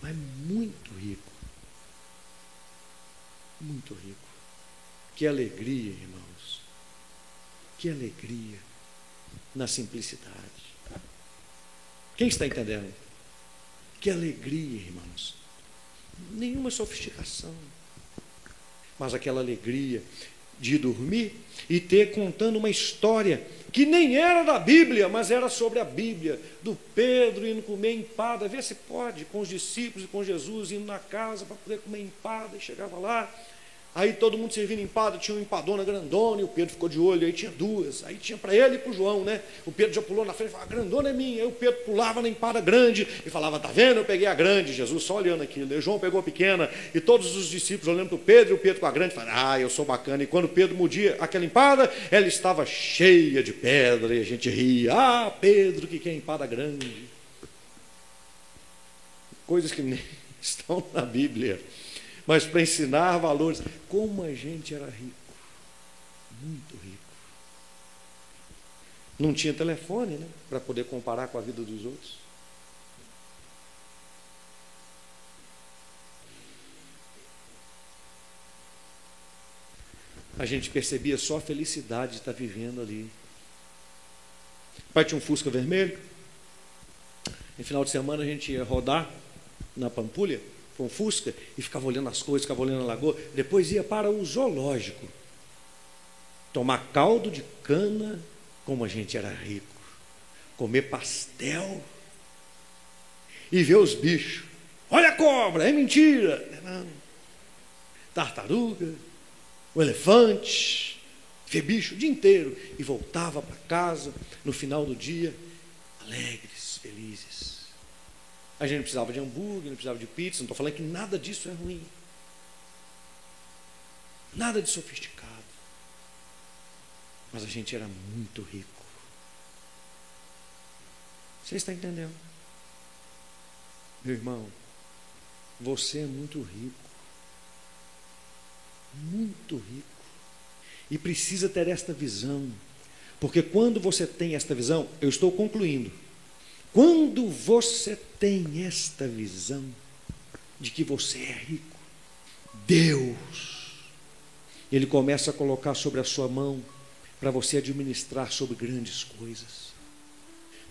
Mas muito rico. Muito rico. Que alegria, irmãos. Que alegria na simplicidade. Quem está entendendo? Que alegria, irmãos. Nenhuma sofisticação. Mas aquela alegria de dormir e ter contando uma história que nem era da Bíblia, mas era sobre a Bíblia, do Pedro indo comer empada, vê se pode, com os discípulos e com Jesus, indo na casa para poder comer empada, e chegava lá, Aí todo mundo servindo empada, tinha uma empadona grandona, e o Pedro ficou de olho, aí tinha duas. Aí tinha para ele e para o João, né? O Pedro já pulou na frente e falava, a grandona é minha. Aí o Pedro pulava na empada grande e falava, tá vendo? Eu peguei a grande. Jesus só olhando aquilo. Aí o João pegou a pequena, e todos os discípulos olhando para o Pedro, e o Pedro com a grande, falaram, ah, eu sou bacana. E quando Pedro mudia aquela empada, ela estava cheia de pedra, e a gente ria, ah, Pedro, que quer empada grande. Coisas que nem estão na Bíblia mas para ensinar valores. Como a gente era rico, muito rico. Não tinha telefone, né? Para poder comparar com a vida dos outros. A gente percebia só a felicidade de estar vivendo ali. O pai tinha um Fusca vermelho. No final de semana a gente ia rodar na Pampulha com Fusca e ficava olhando as coisas, ficava olhando a lagoa. Depois ia para o zoológico tomar caldo de cana, como a gente era rico, comer pastel e ver os bichos. Olha a cobra, é mentira. Tartaruga, o elefante, ver bicho o dia inteiro. E voltava para casa no final do dia, alegres, felizes. A gente não precisava de hambúrguer, não precisava de pizza, não estou falando que nada disso é ruim. Nada de sofisticado. Mas a gente era muito rico. Você está entendendo? Meu irmão, você é muito rico. Muito rico. E precisa ter esta visão. Porque quando você tem esta visão, eu estou concluindo quando você tem esta visão de que você é rico, Deus, Ele começa a colocar sobre a sua mão para você administrar sobre grandes coisas.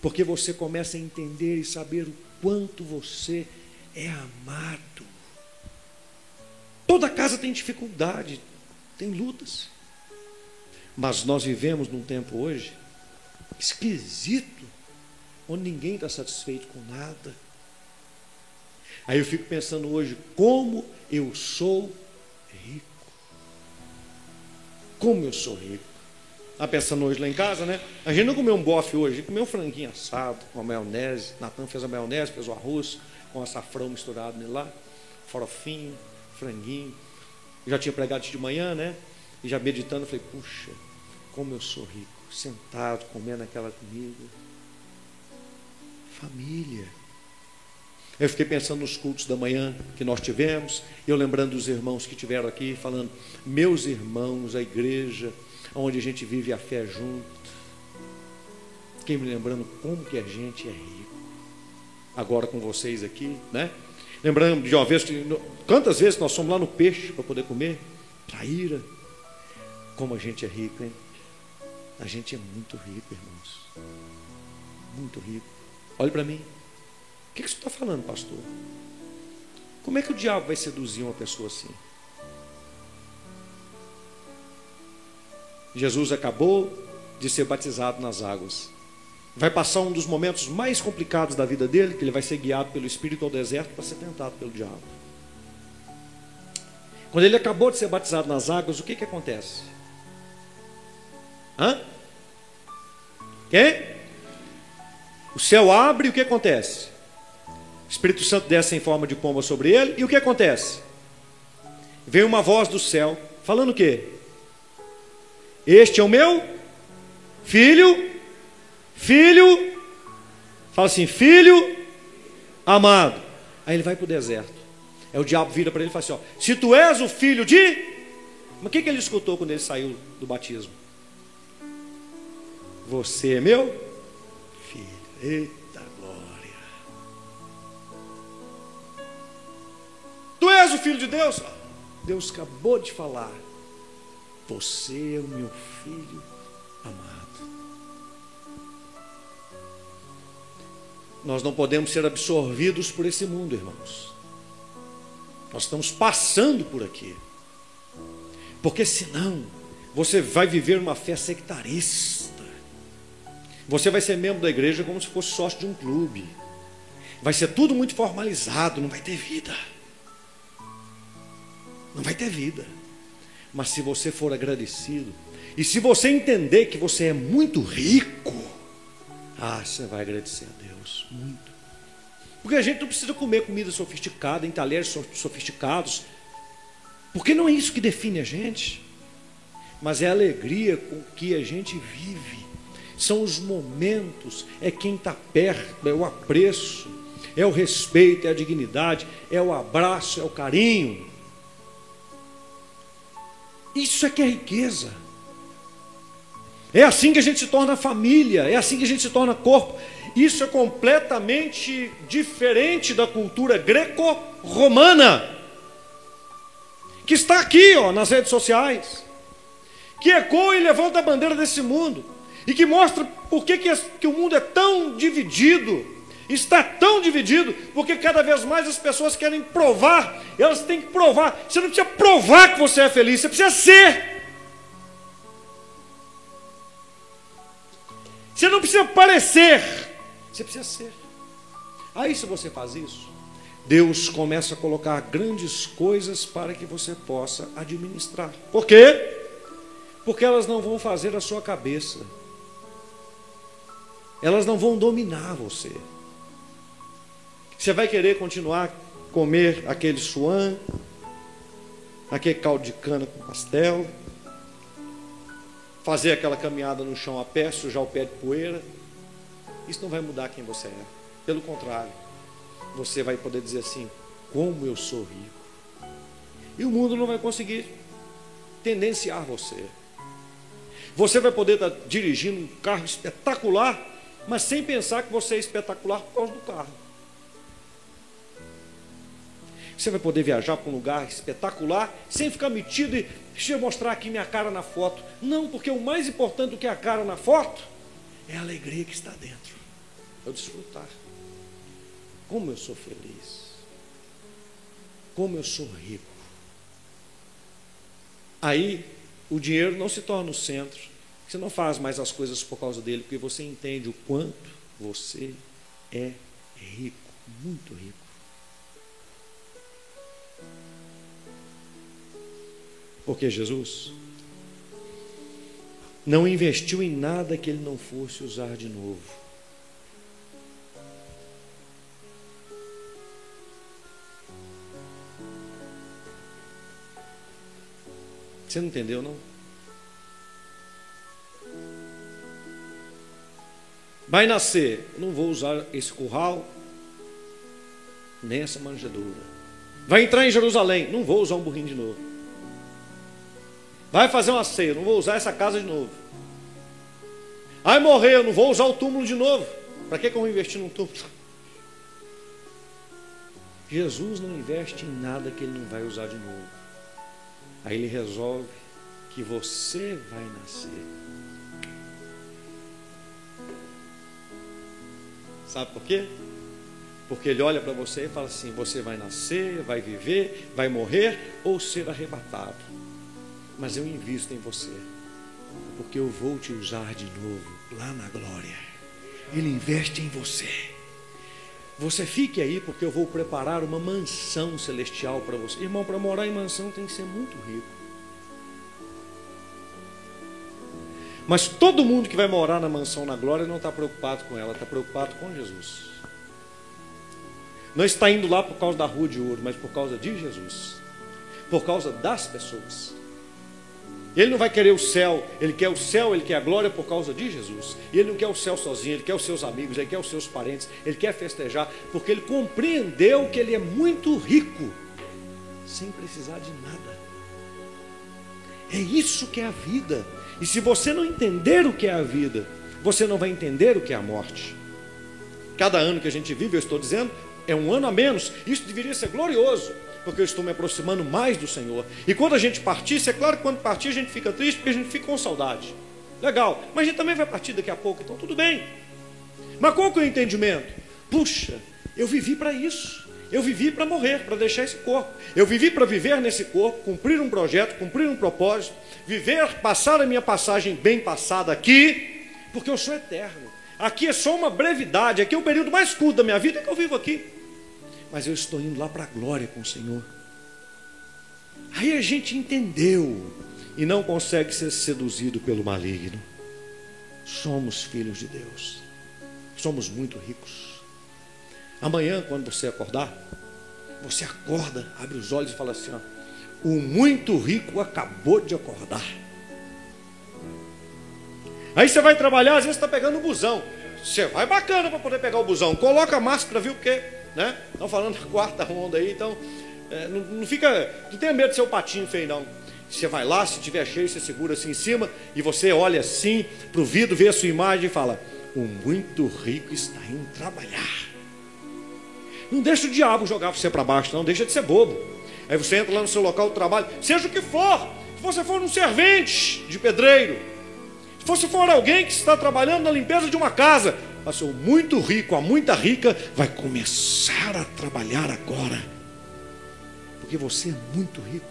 Porque você começa a entender e saber o quanto você é amado. Toda casa tem dificuldade, tem lutas. Mas nós vivemos num tempo hoje esquisito onde ninguém está satisfeito com nada. Aí eu fico pensando hoje, como eu sou rico. Como eu sou rico. Está pensando hoje lá em casa, né? A gente não comeu um bofe hoje, a gente comeu um franguinho assado com a maionese. Natan fez a maionese, fez o arroz, com açafrão misturado nele lá, farofinho, franguinho. Eu já tinha pregado de manhã, né? E já meditando, falei, puxa, como eu sou rico, sentado, comendo aquela comida. Família. Eu fiquei pensando nos cultos da manhã que nós tivemos, eu lembrando dos irmãos que tiveram aqui, falando, meus irmãos, a igreja, onde a gente vive a fé junto. Fiquei me lembrando como que a gente é rico. Agora com vocês aqui, né? Lembrando de uma vez, quantas vezes nós fomos lá no peixe para poder comer? Traíra. Como a gente é rico, hein? A gente é muito rico, irmãos. Muito rico. Olhe para mim. O que, que você está falando, pastor? Como é que o diabo vai seduzir uma pessoa assim? Jesus acabou de ser batizado nas águas. Vai passar um dos momentos mais complicados da vida dele, que ele vai ser guiado pelo Espírito ao deserto para ser tentado pelo diabo. Quando ele acabou de ser batizado nas águas, o que, que acontece? Hã? Quem? O céu abre e o que acontece? O Espírito Santo desce em forma de pomba sobre ele, e o que acontece? Vem uma voz do céu, falando o quê? Este é o meu filho, filho, fala assim, filho amado. Aí ele vai para o deserto. Aí o diabo vira para ele e fala assim: ó, se tu és o filho de. Mas o que, que ele escutou quando ele saiu do batismo? Você é meu. Eita glória. Tu és o filho de Deus? Deus acabou de falar. Você é o meu filho amado. Nós não podemos ser absorvidos por esse mundo, irmãos. Nós estamos passando por aqui. Porque senão você vai viver uma fé sectarista. Você vai ser membro da igreja como se fosse sócio de um clube. Vai ser tudo muito formalizado, não vai ter vida. Não vai ter vida. Mas se você for agradecido, e se você entender que você é muito rico, ah, você vai agradecer a Deus muito. Porque a gente não precisa comer comida sofisticada em talheres sofisticados, porque não é isso que define a gente, mas é a alegria com que a gente vive, são os momentos, é quem está perto, é o apreço, é o respeito, é a dignidade, é o abraço, é o carinho. Isso é que é riqueza. É assim que a gente se torna família, é assim que a gente se torna corpo. Isso é completamente diferente da cultura greco-romana, que está aqui ó, nas redes sociais, que ecoa e levanta a bandeira desse mundo, e que mostra por que, que, que o mundo é tão dividido Está tão dividido, porque cada vez mais as pessoas querem provar, elas têm que provar. Você não precisa provar que você é feliz, você precisa ser. Você não precisa parecer, você precisa ser. Aí, se você faz isso, Deus começa a colocar grandes coisas para que você possa administrar. Por quê? Porque elas não vão fazer a sua cabeça, elas não vão dominar você. Você vai querer continuar comer aquele suan, aquele caldo de cana com pastel, fazer aquela caminhada no chão a pé, sujar o pé de poeira. Isso não vai mudar quem você é. Pelo contrário, você vai poder dizer assim: como eu sou rico. E o mundo não vai conseguir tendenciar você. Você vai poder estar dirigindo um carro espetacular, mas sem pensar que você é espetacular por causa do carro. Você vai poder viajar para um lugar espetacular sem ficar metido e deixa eu mostrar aqui minha cara na foto. Não, porque o mais importante do que a cara na foto é a alegria que está dentro. É o desfrutar. Como eu sou feliz. Como eu sou rico. Aí o dinheiro não se torna o centro. Você não faz mais as coisas por causa dele, porque você entende o quanto você é rico, muito rico. Porque Jesus não investiu em nada que ele não fosse usar de novo. Você não entendeu, não? Vai nascer, não vou usar esse curral, nem essa manjedoura. Vai entrar em Jerusalém, não vou usar um burrinho de novo. Vai fazer uma ceia, não vou usar essa casa de novo. Vai morrer, não vou usar o túmulo de novo. Para que, que eu vou investir num túmulo? Jesus não investe em nada que ele não vai usar de novo. Aí ele resolve que você vai nascer. Sabe por quê? Porque ele olha para você e fala assim: você vai nascer, vai viver, vai morrer ou ser arrebatado. Mas eu invisto em você, porque eu vou te usar de novo lá na glória. Ele investe em você. Você fique aí, porque eu vou preparar uma mansão celestial para você. Irmão, para morar em mansão tem que ser muito rico. Mas todo mundo que vai morar na mansão na glória não está preocupado com ela, está preocupado com Jesus. Não está indo lá por causa da rua de ouro, mas por causa de Jesus. Por causa das pessoas. Ele não vai querer o céu, ele quer o céu, ele quer a glória por causa de Jesus. E ele não quer o céu sozinho, ele quer os seus amigos, ele quer os seus parentes, ele quer festejar, porque ele compreendeu que ele é muito rico, sem precisar de nada. É isso que é a vida. E se você não entender o que é a vida, você não vai entender o que é a morte. Cada ano que a gente vive, eu estou dizendo, é um ano a menos. Isso deveria ser glorioso porque eu estou me aproximando mais do Senhor. E quando a gente partisse, é claro que quando partir a gente fica triste, porque a gente fica com saudade. Legal, mas a gente também vai partir daqui a pouco, então tudo bem. Mas qual que é o entendimento? Puxa, eu vivi para isso. Eu vivi para morrer, para deixar esse corpo. Eu vivi para viver nesse corpo, cumprir um projeto, cumprir um propósito, viver, passar a minha passagem bem passada aqui, porque eu sou eterno. Aqui é só uma brevidade, aqui é o período mais curto da minha vida que eu vivo aqui mas eu estou indo lá para a glória com o Senhor. Aí a gente entendeu e não consegue ser seduzido pelo maligno. Somos filhos de Deus, somos muito ricos. Amanhã, quando você acordar, você acorda, abre os olhos e fala assim: ó, o muito rico acabou de acordar. Aí você vai trabalhar, às vezes está pegando o busão. Você vai bacana para poder pegar o busão. Coloca a máscara, viu? Porque né? Estão falando da quarta onda aí, então é, não, não, fica, não tenha medo de ser o patinho feio não. Você vai lá, se tiver cheio, você segura assim em cima e você olha assim para o vidro, vê a sua imagem e fala: O muito rico está indo trabalhar. Não deixa o diabo jogar você para baixo, não, deixa de ser bobo. Aí você entra lá no seu local de trabalho, seja o que for, se você for um servente de pedreiro, se você for alguém que está trabalhando na limpeza de uma casa, mas o muito rico, a muita rica, vai começar a trabalhar agora. Porque você é muito rico.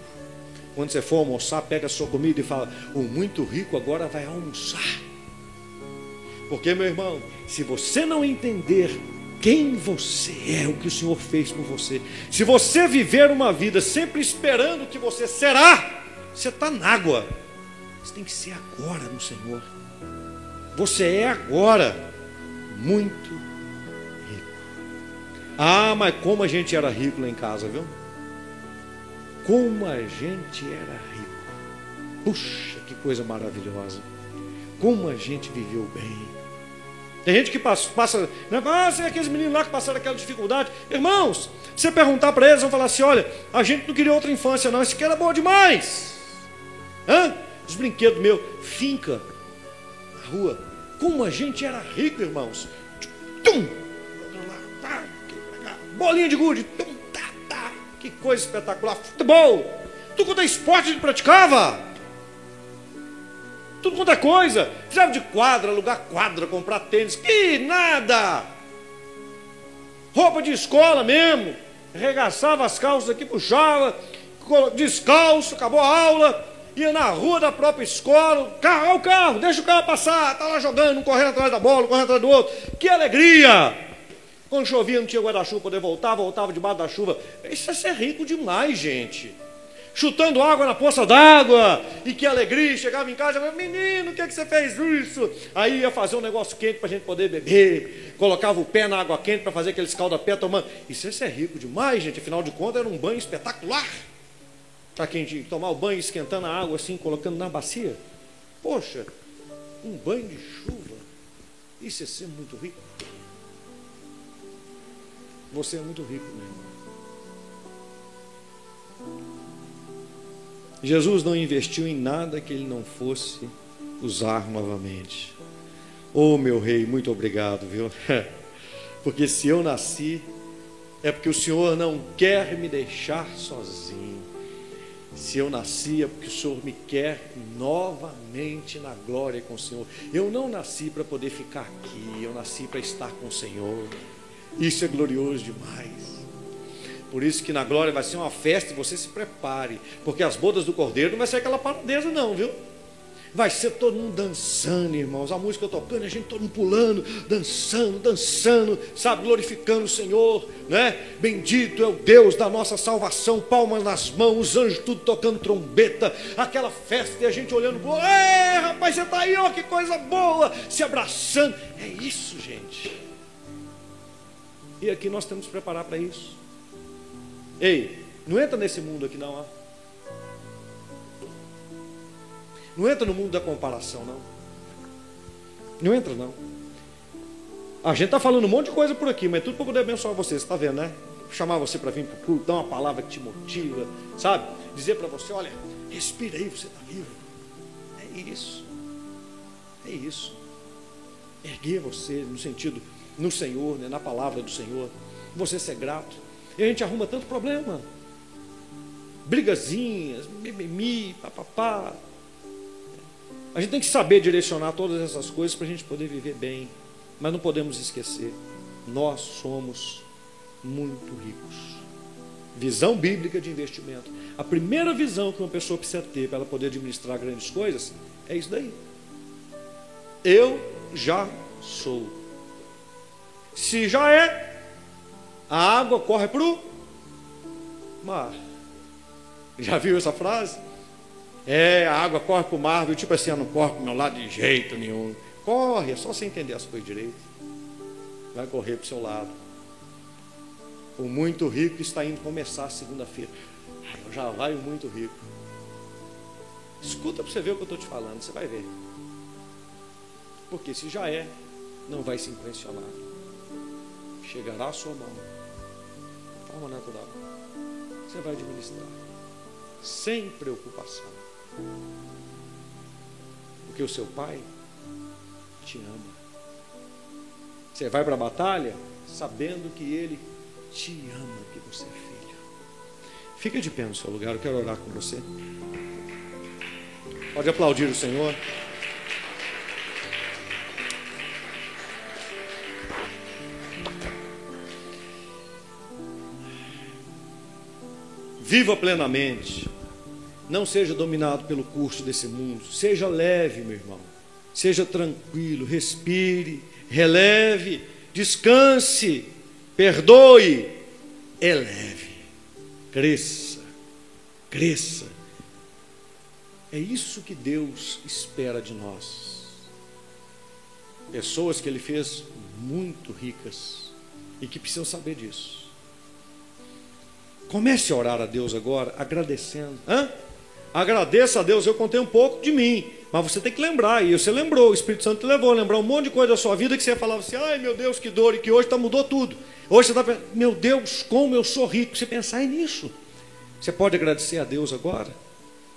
Quando você for almoçar, pega a sua comida e fala: O muito rico agora vai almoçar. Porque, meu irmão, se você não entender quem você é, o que o Senhor fez por você, se você viver uma vida sempre esperando que você será, você está na água. Você tem que ser agora no Senhor. Você é agora muito rico. Ah, mas como a gente era rico lá em casa, viu? Como a gente era rico. Puxa, que coisa maravilhosa. Como a gente viveu bem. Tem gente que passa, passa né? ah, é aqueles meninos lá que passaram aquela dificuldade. Irmãos, você perguntar para eles, vão falar assim: olha, a gente não queria outra infância, não, isso aqui era bom demais. Hã? Os brinquedos meus, finca, na rua, como a gente era rico, irmãos. Tum! Bolinha de gude. Tum, tá, tá. Que coisa espetacular. Futebol. Tudo quanto é esporte a gente praticava. Tudo quanto é coisa. Precisava de quadra, alugar quadra, comprar tênis. Que nada. Roupa de escola mesmo. Regaçava as calças aqui, puxava. Descalço, acabou a aula ia na rua da própria escola, carro, o carro, deixa o carro passar, tá lá jogando, um correndo atrás da bola, um correndo atrás do outro. Que alegria! Quando chovia, não tinha guarda-chuva, poder voltar, voltava debaixo da chuva. Isso é ser rico demais, gente. Chutando água na poça d'água, e que alegria! Chegava em casa, menino, o que, é que você fez isso? Aí ia fazer um negócio quente para a gente poder beber, colocava o pé na água quente para fazer aquele escalda-pé tomando. Isso é ser rico demais, gente. Afinal de contas, era um banho espetacular. Para quem de tomar o banho esquentando a água assim, colocando na bacia. Poxa, um banho de chuva. Isso é ser muito rico. Você é muito rico, meu irmão. Jesus não investiu em nada que ele não fosse usar novamente. Oh, meu rei, muito obrigado, viu? Porque se eu nasci, é porque o Senhor não quer me deixar sozinho. Se eu nasci, é porque o Senhor me quer novamente na glória com o Senhor. Eu não nasci para poder ficar aqui, eu nasci para estar com o Senhor. Isso é glorioso demais. Por isso que na glória vai ser uma festa e você se prepare, porque as bodas do Cordeiro não vai ser aquela paradeza não, viu? Vai ser todo mundo dançando, irmãos. A música tocando, a gente todo mundo pulando, dançando, dançando, sabe, glorificando o Senhor, né? Bendito é o Deus da nossa salvação, palmas nas mãos, os anjos tudo tocando trombeta, aquela festa e a gente olhando, ei, rapaz, você está aí, ó, que coisa boa, se abraçando. É isso, gente. E aqui nós temos que preparar para isso. Ei, não entra nesse mundo aqui não, ó. Não entra no mundo da comparação, não. Não entra, não. A gente está falando um monte de coisa por aqui, mas é tudo para poder abençoar você, você está vendo, né? Chamar você para vir para o culto, dar uma palavra que te motiva, sabe? Dizer para você, olha, respira aí, você está vivo. É isso. É isso. Erguer você no sentido, no Senhor, né? na palavra do Senhor. Você ser grato. E a gente arruma tanto problema. Brigazinhas, mimimi, papapá, a gente tem que saber direcionar todas essas coisas para a gente poder viver bem. Mas não podemos esquecer, nós somos muito ricos. Visão bíblica de investimento. A primeira visão que uma pessoa precisa ter para ela poder administrar grandes coisas é isso daí. Eu já sou. Se já é, a água corre para o mar. Já viu essa frase? É, a água corre para o mar, viu? Tipo assim, não corre para o meu lado de jeito nenhum. Corre, é só você entender as coisas direito. Vai correr para o seu lado. O muito rico está indo começar segunda-feira. Já vai o muito rico. Escuta para você ver o que eu estou te falando, você vai ver. Porque se já é, não vai se impressionar. Chegará a sua mão. Forma natural. Você vai administrar. Sem preocupação. Porque o seu pai te ama. Você vai para a batalha sabendo que ele te ama, que você é filho. Fica de pé no seu lugar, eu quero orar com você. Pode aplaudir o Senhor. Viva plenamente não seja dominado pelo curso desse mundo. Seja leve, meu irmão. Seja tranquilo. Respire, releve, descanse, perdoe, eleve, cresça, cresça. É isso que Deus espera de nós. Pessoas que Ele fez muito ricas e que precisam saber disso. Comece a orar a Deus agora, agradecendo. Hã? Agradeça a Deus, eu contei um pouco de mim. Mas você tem que lembrar, e você lembrou, o Espírito Santo te levou a lembrar um monte de coisa da sua vida que você falava assim, ai meu Deus, que dor, e que hoje tá, mudou tudo. Hoje você está meu Deus, como eu sou rico. Você pensar nisso. Você pode agradecer a Deus agora?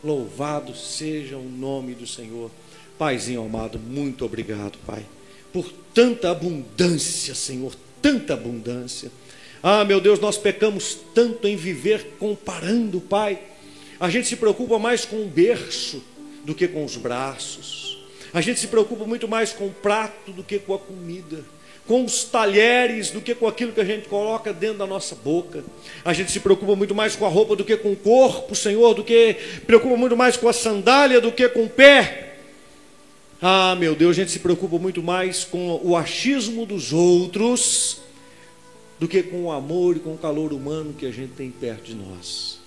Louvado seja o nome do Senhor. Paizinho amado, muito obrigado, Pai, por tanta abundância, Senhor, tanta abundância. Ah, meu Deus, nós pecamos tanto em viver comparando, Pai a gente se preocupa mais com o berço do que com os braços. A gente se preocupa muito mais com o prato do que com a comida. Com os talheres do que com aquilo que a gente coloca dentro da nossa boca. A gente se preocupa muito mais com a roupa do que com o corpo, Senhor, do que preocupa muito mais com a sandália do que com o pé. Ah, meu Deus, a gente se preocupa muito mais com o achismo dos outros do que com o amor e com o calor humano que a gente tem perto de nós.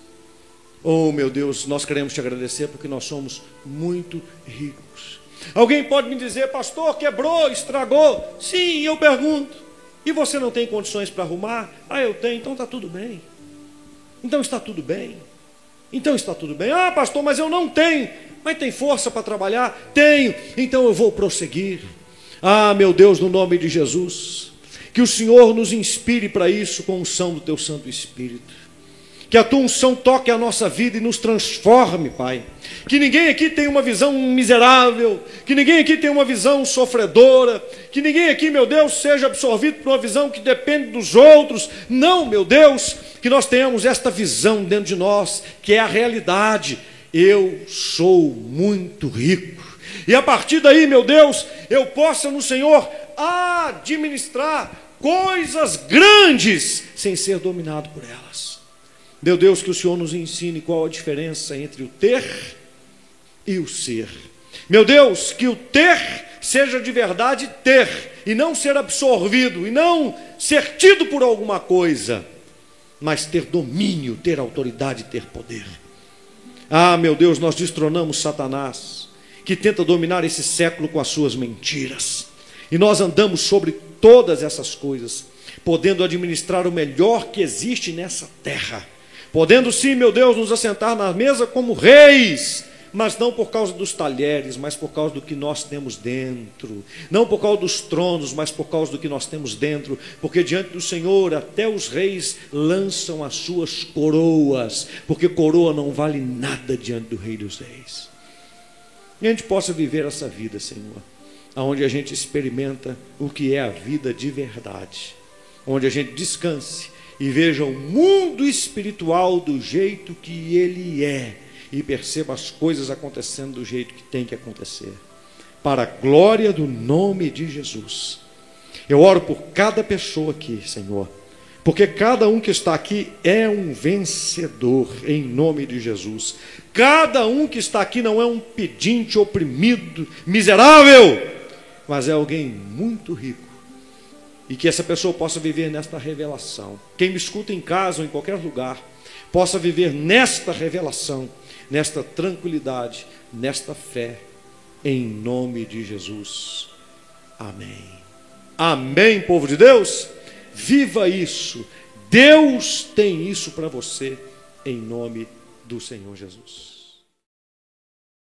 Oh, meu Deus, nós queremos te agradecer porque nós somos muito ricos. Alguém pode me dizer, pastor, quebrou, estragou? Sim, eu pergunto. E você não tem condições para arrumar? Ah, eu tenho, então está tudo bem. Então está tudo bem. Então está tudo bem. Ah, pastor, mas eu não tenho. Mas tem força para trabalhar? Tenho. Então eu vou prosseguir. Ah, meu Deus, no nome de Jesus, que o Senhor nos inspire para isso com unção do teu Santo Espírito. Que a tua unção toque a nossa vida e nos transforme, Pai. Que ninguém aqui tenha uma visão miserável, que ninguém aqui tenha uma visão sofredora, que ninguém aqui, meu Deus, seja absorvido por uma visão que depende dos outros. Não, meu Deus, que nós tenhamos esta visão dentro de nós, que é a realidade. Eu sou muito rico. E a partir daí, meu Deus, eu possa no Senhor administrar coisas grandes sem ser dominado por elas. Meu Deus, que o Senhor nos ensine qual a diferença entre o ter e o ser. Meu Deus, que o ter seja de verdade ter, e não ser absorvido, e não ser tido por alguma coisa, mas ter domínio, ter autoridade, ter poder. Ah, meu Deus, nós destronamos Satanás, que tenta dominar esse século com as suas mentiras, e nós andamos sobre todas essas coisas, podendo administrar o melhor que existe nessa terra Podendo sim, meu Deus, nos assentar na mesa como reis, mas não por causa dos talheres, mas por causa do que nós temos dentro. Não por causa dos tronos, mas por causa do que nós temos dentro. Porque diante do Senhor, até os reis lançam as suas coroas, porque coroa não vale nada diante do Rei dos Reis. E a gente possa viver essa vida, Senhor, onde a gente experimenta o que é a vida de verdade, onde a gente descanse e veja o mundo espiritual do jeito que ele é e perceba as coisas acontecendo do jeito que tem que acontecer. Para a glória do nome de Jesus. Eu oro por cada pessoa aqui, Senhor, porque cada um que está aqui é um vencedor em nome de Jesus. Cada um que está aqui não é um pedinte oprimido, miserável, mas é alguém muito rico e que essa pessoa possa viver nesta revelação. Quem me escuta em casa ou em qualquer lugar, possa viver nesta revelação, nesta tranquilidade, nesta fé, em nome de Jesus. Amém. Amém, povo de Deus? Viva isso. Deus tem isso para você, em nome do Senhor Jesus.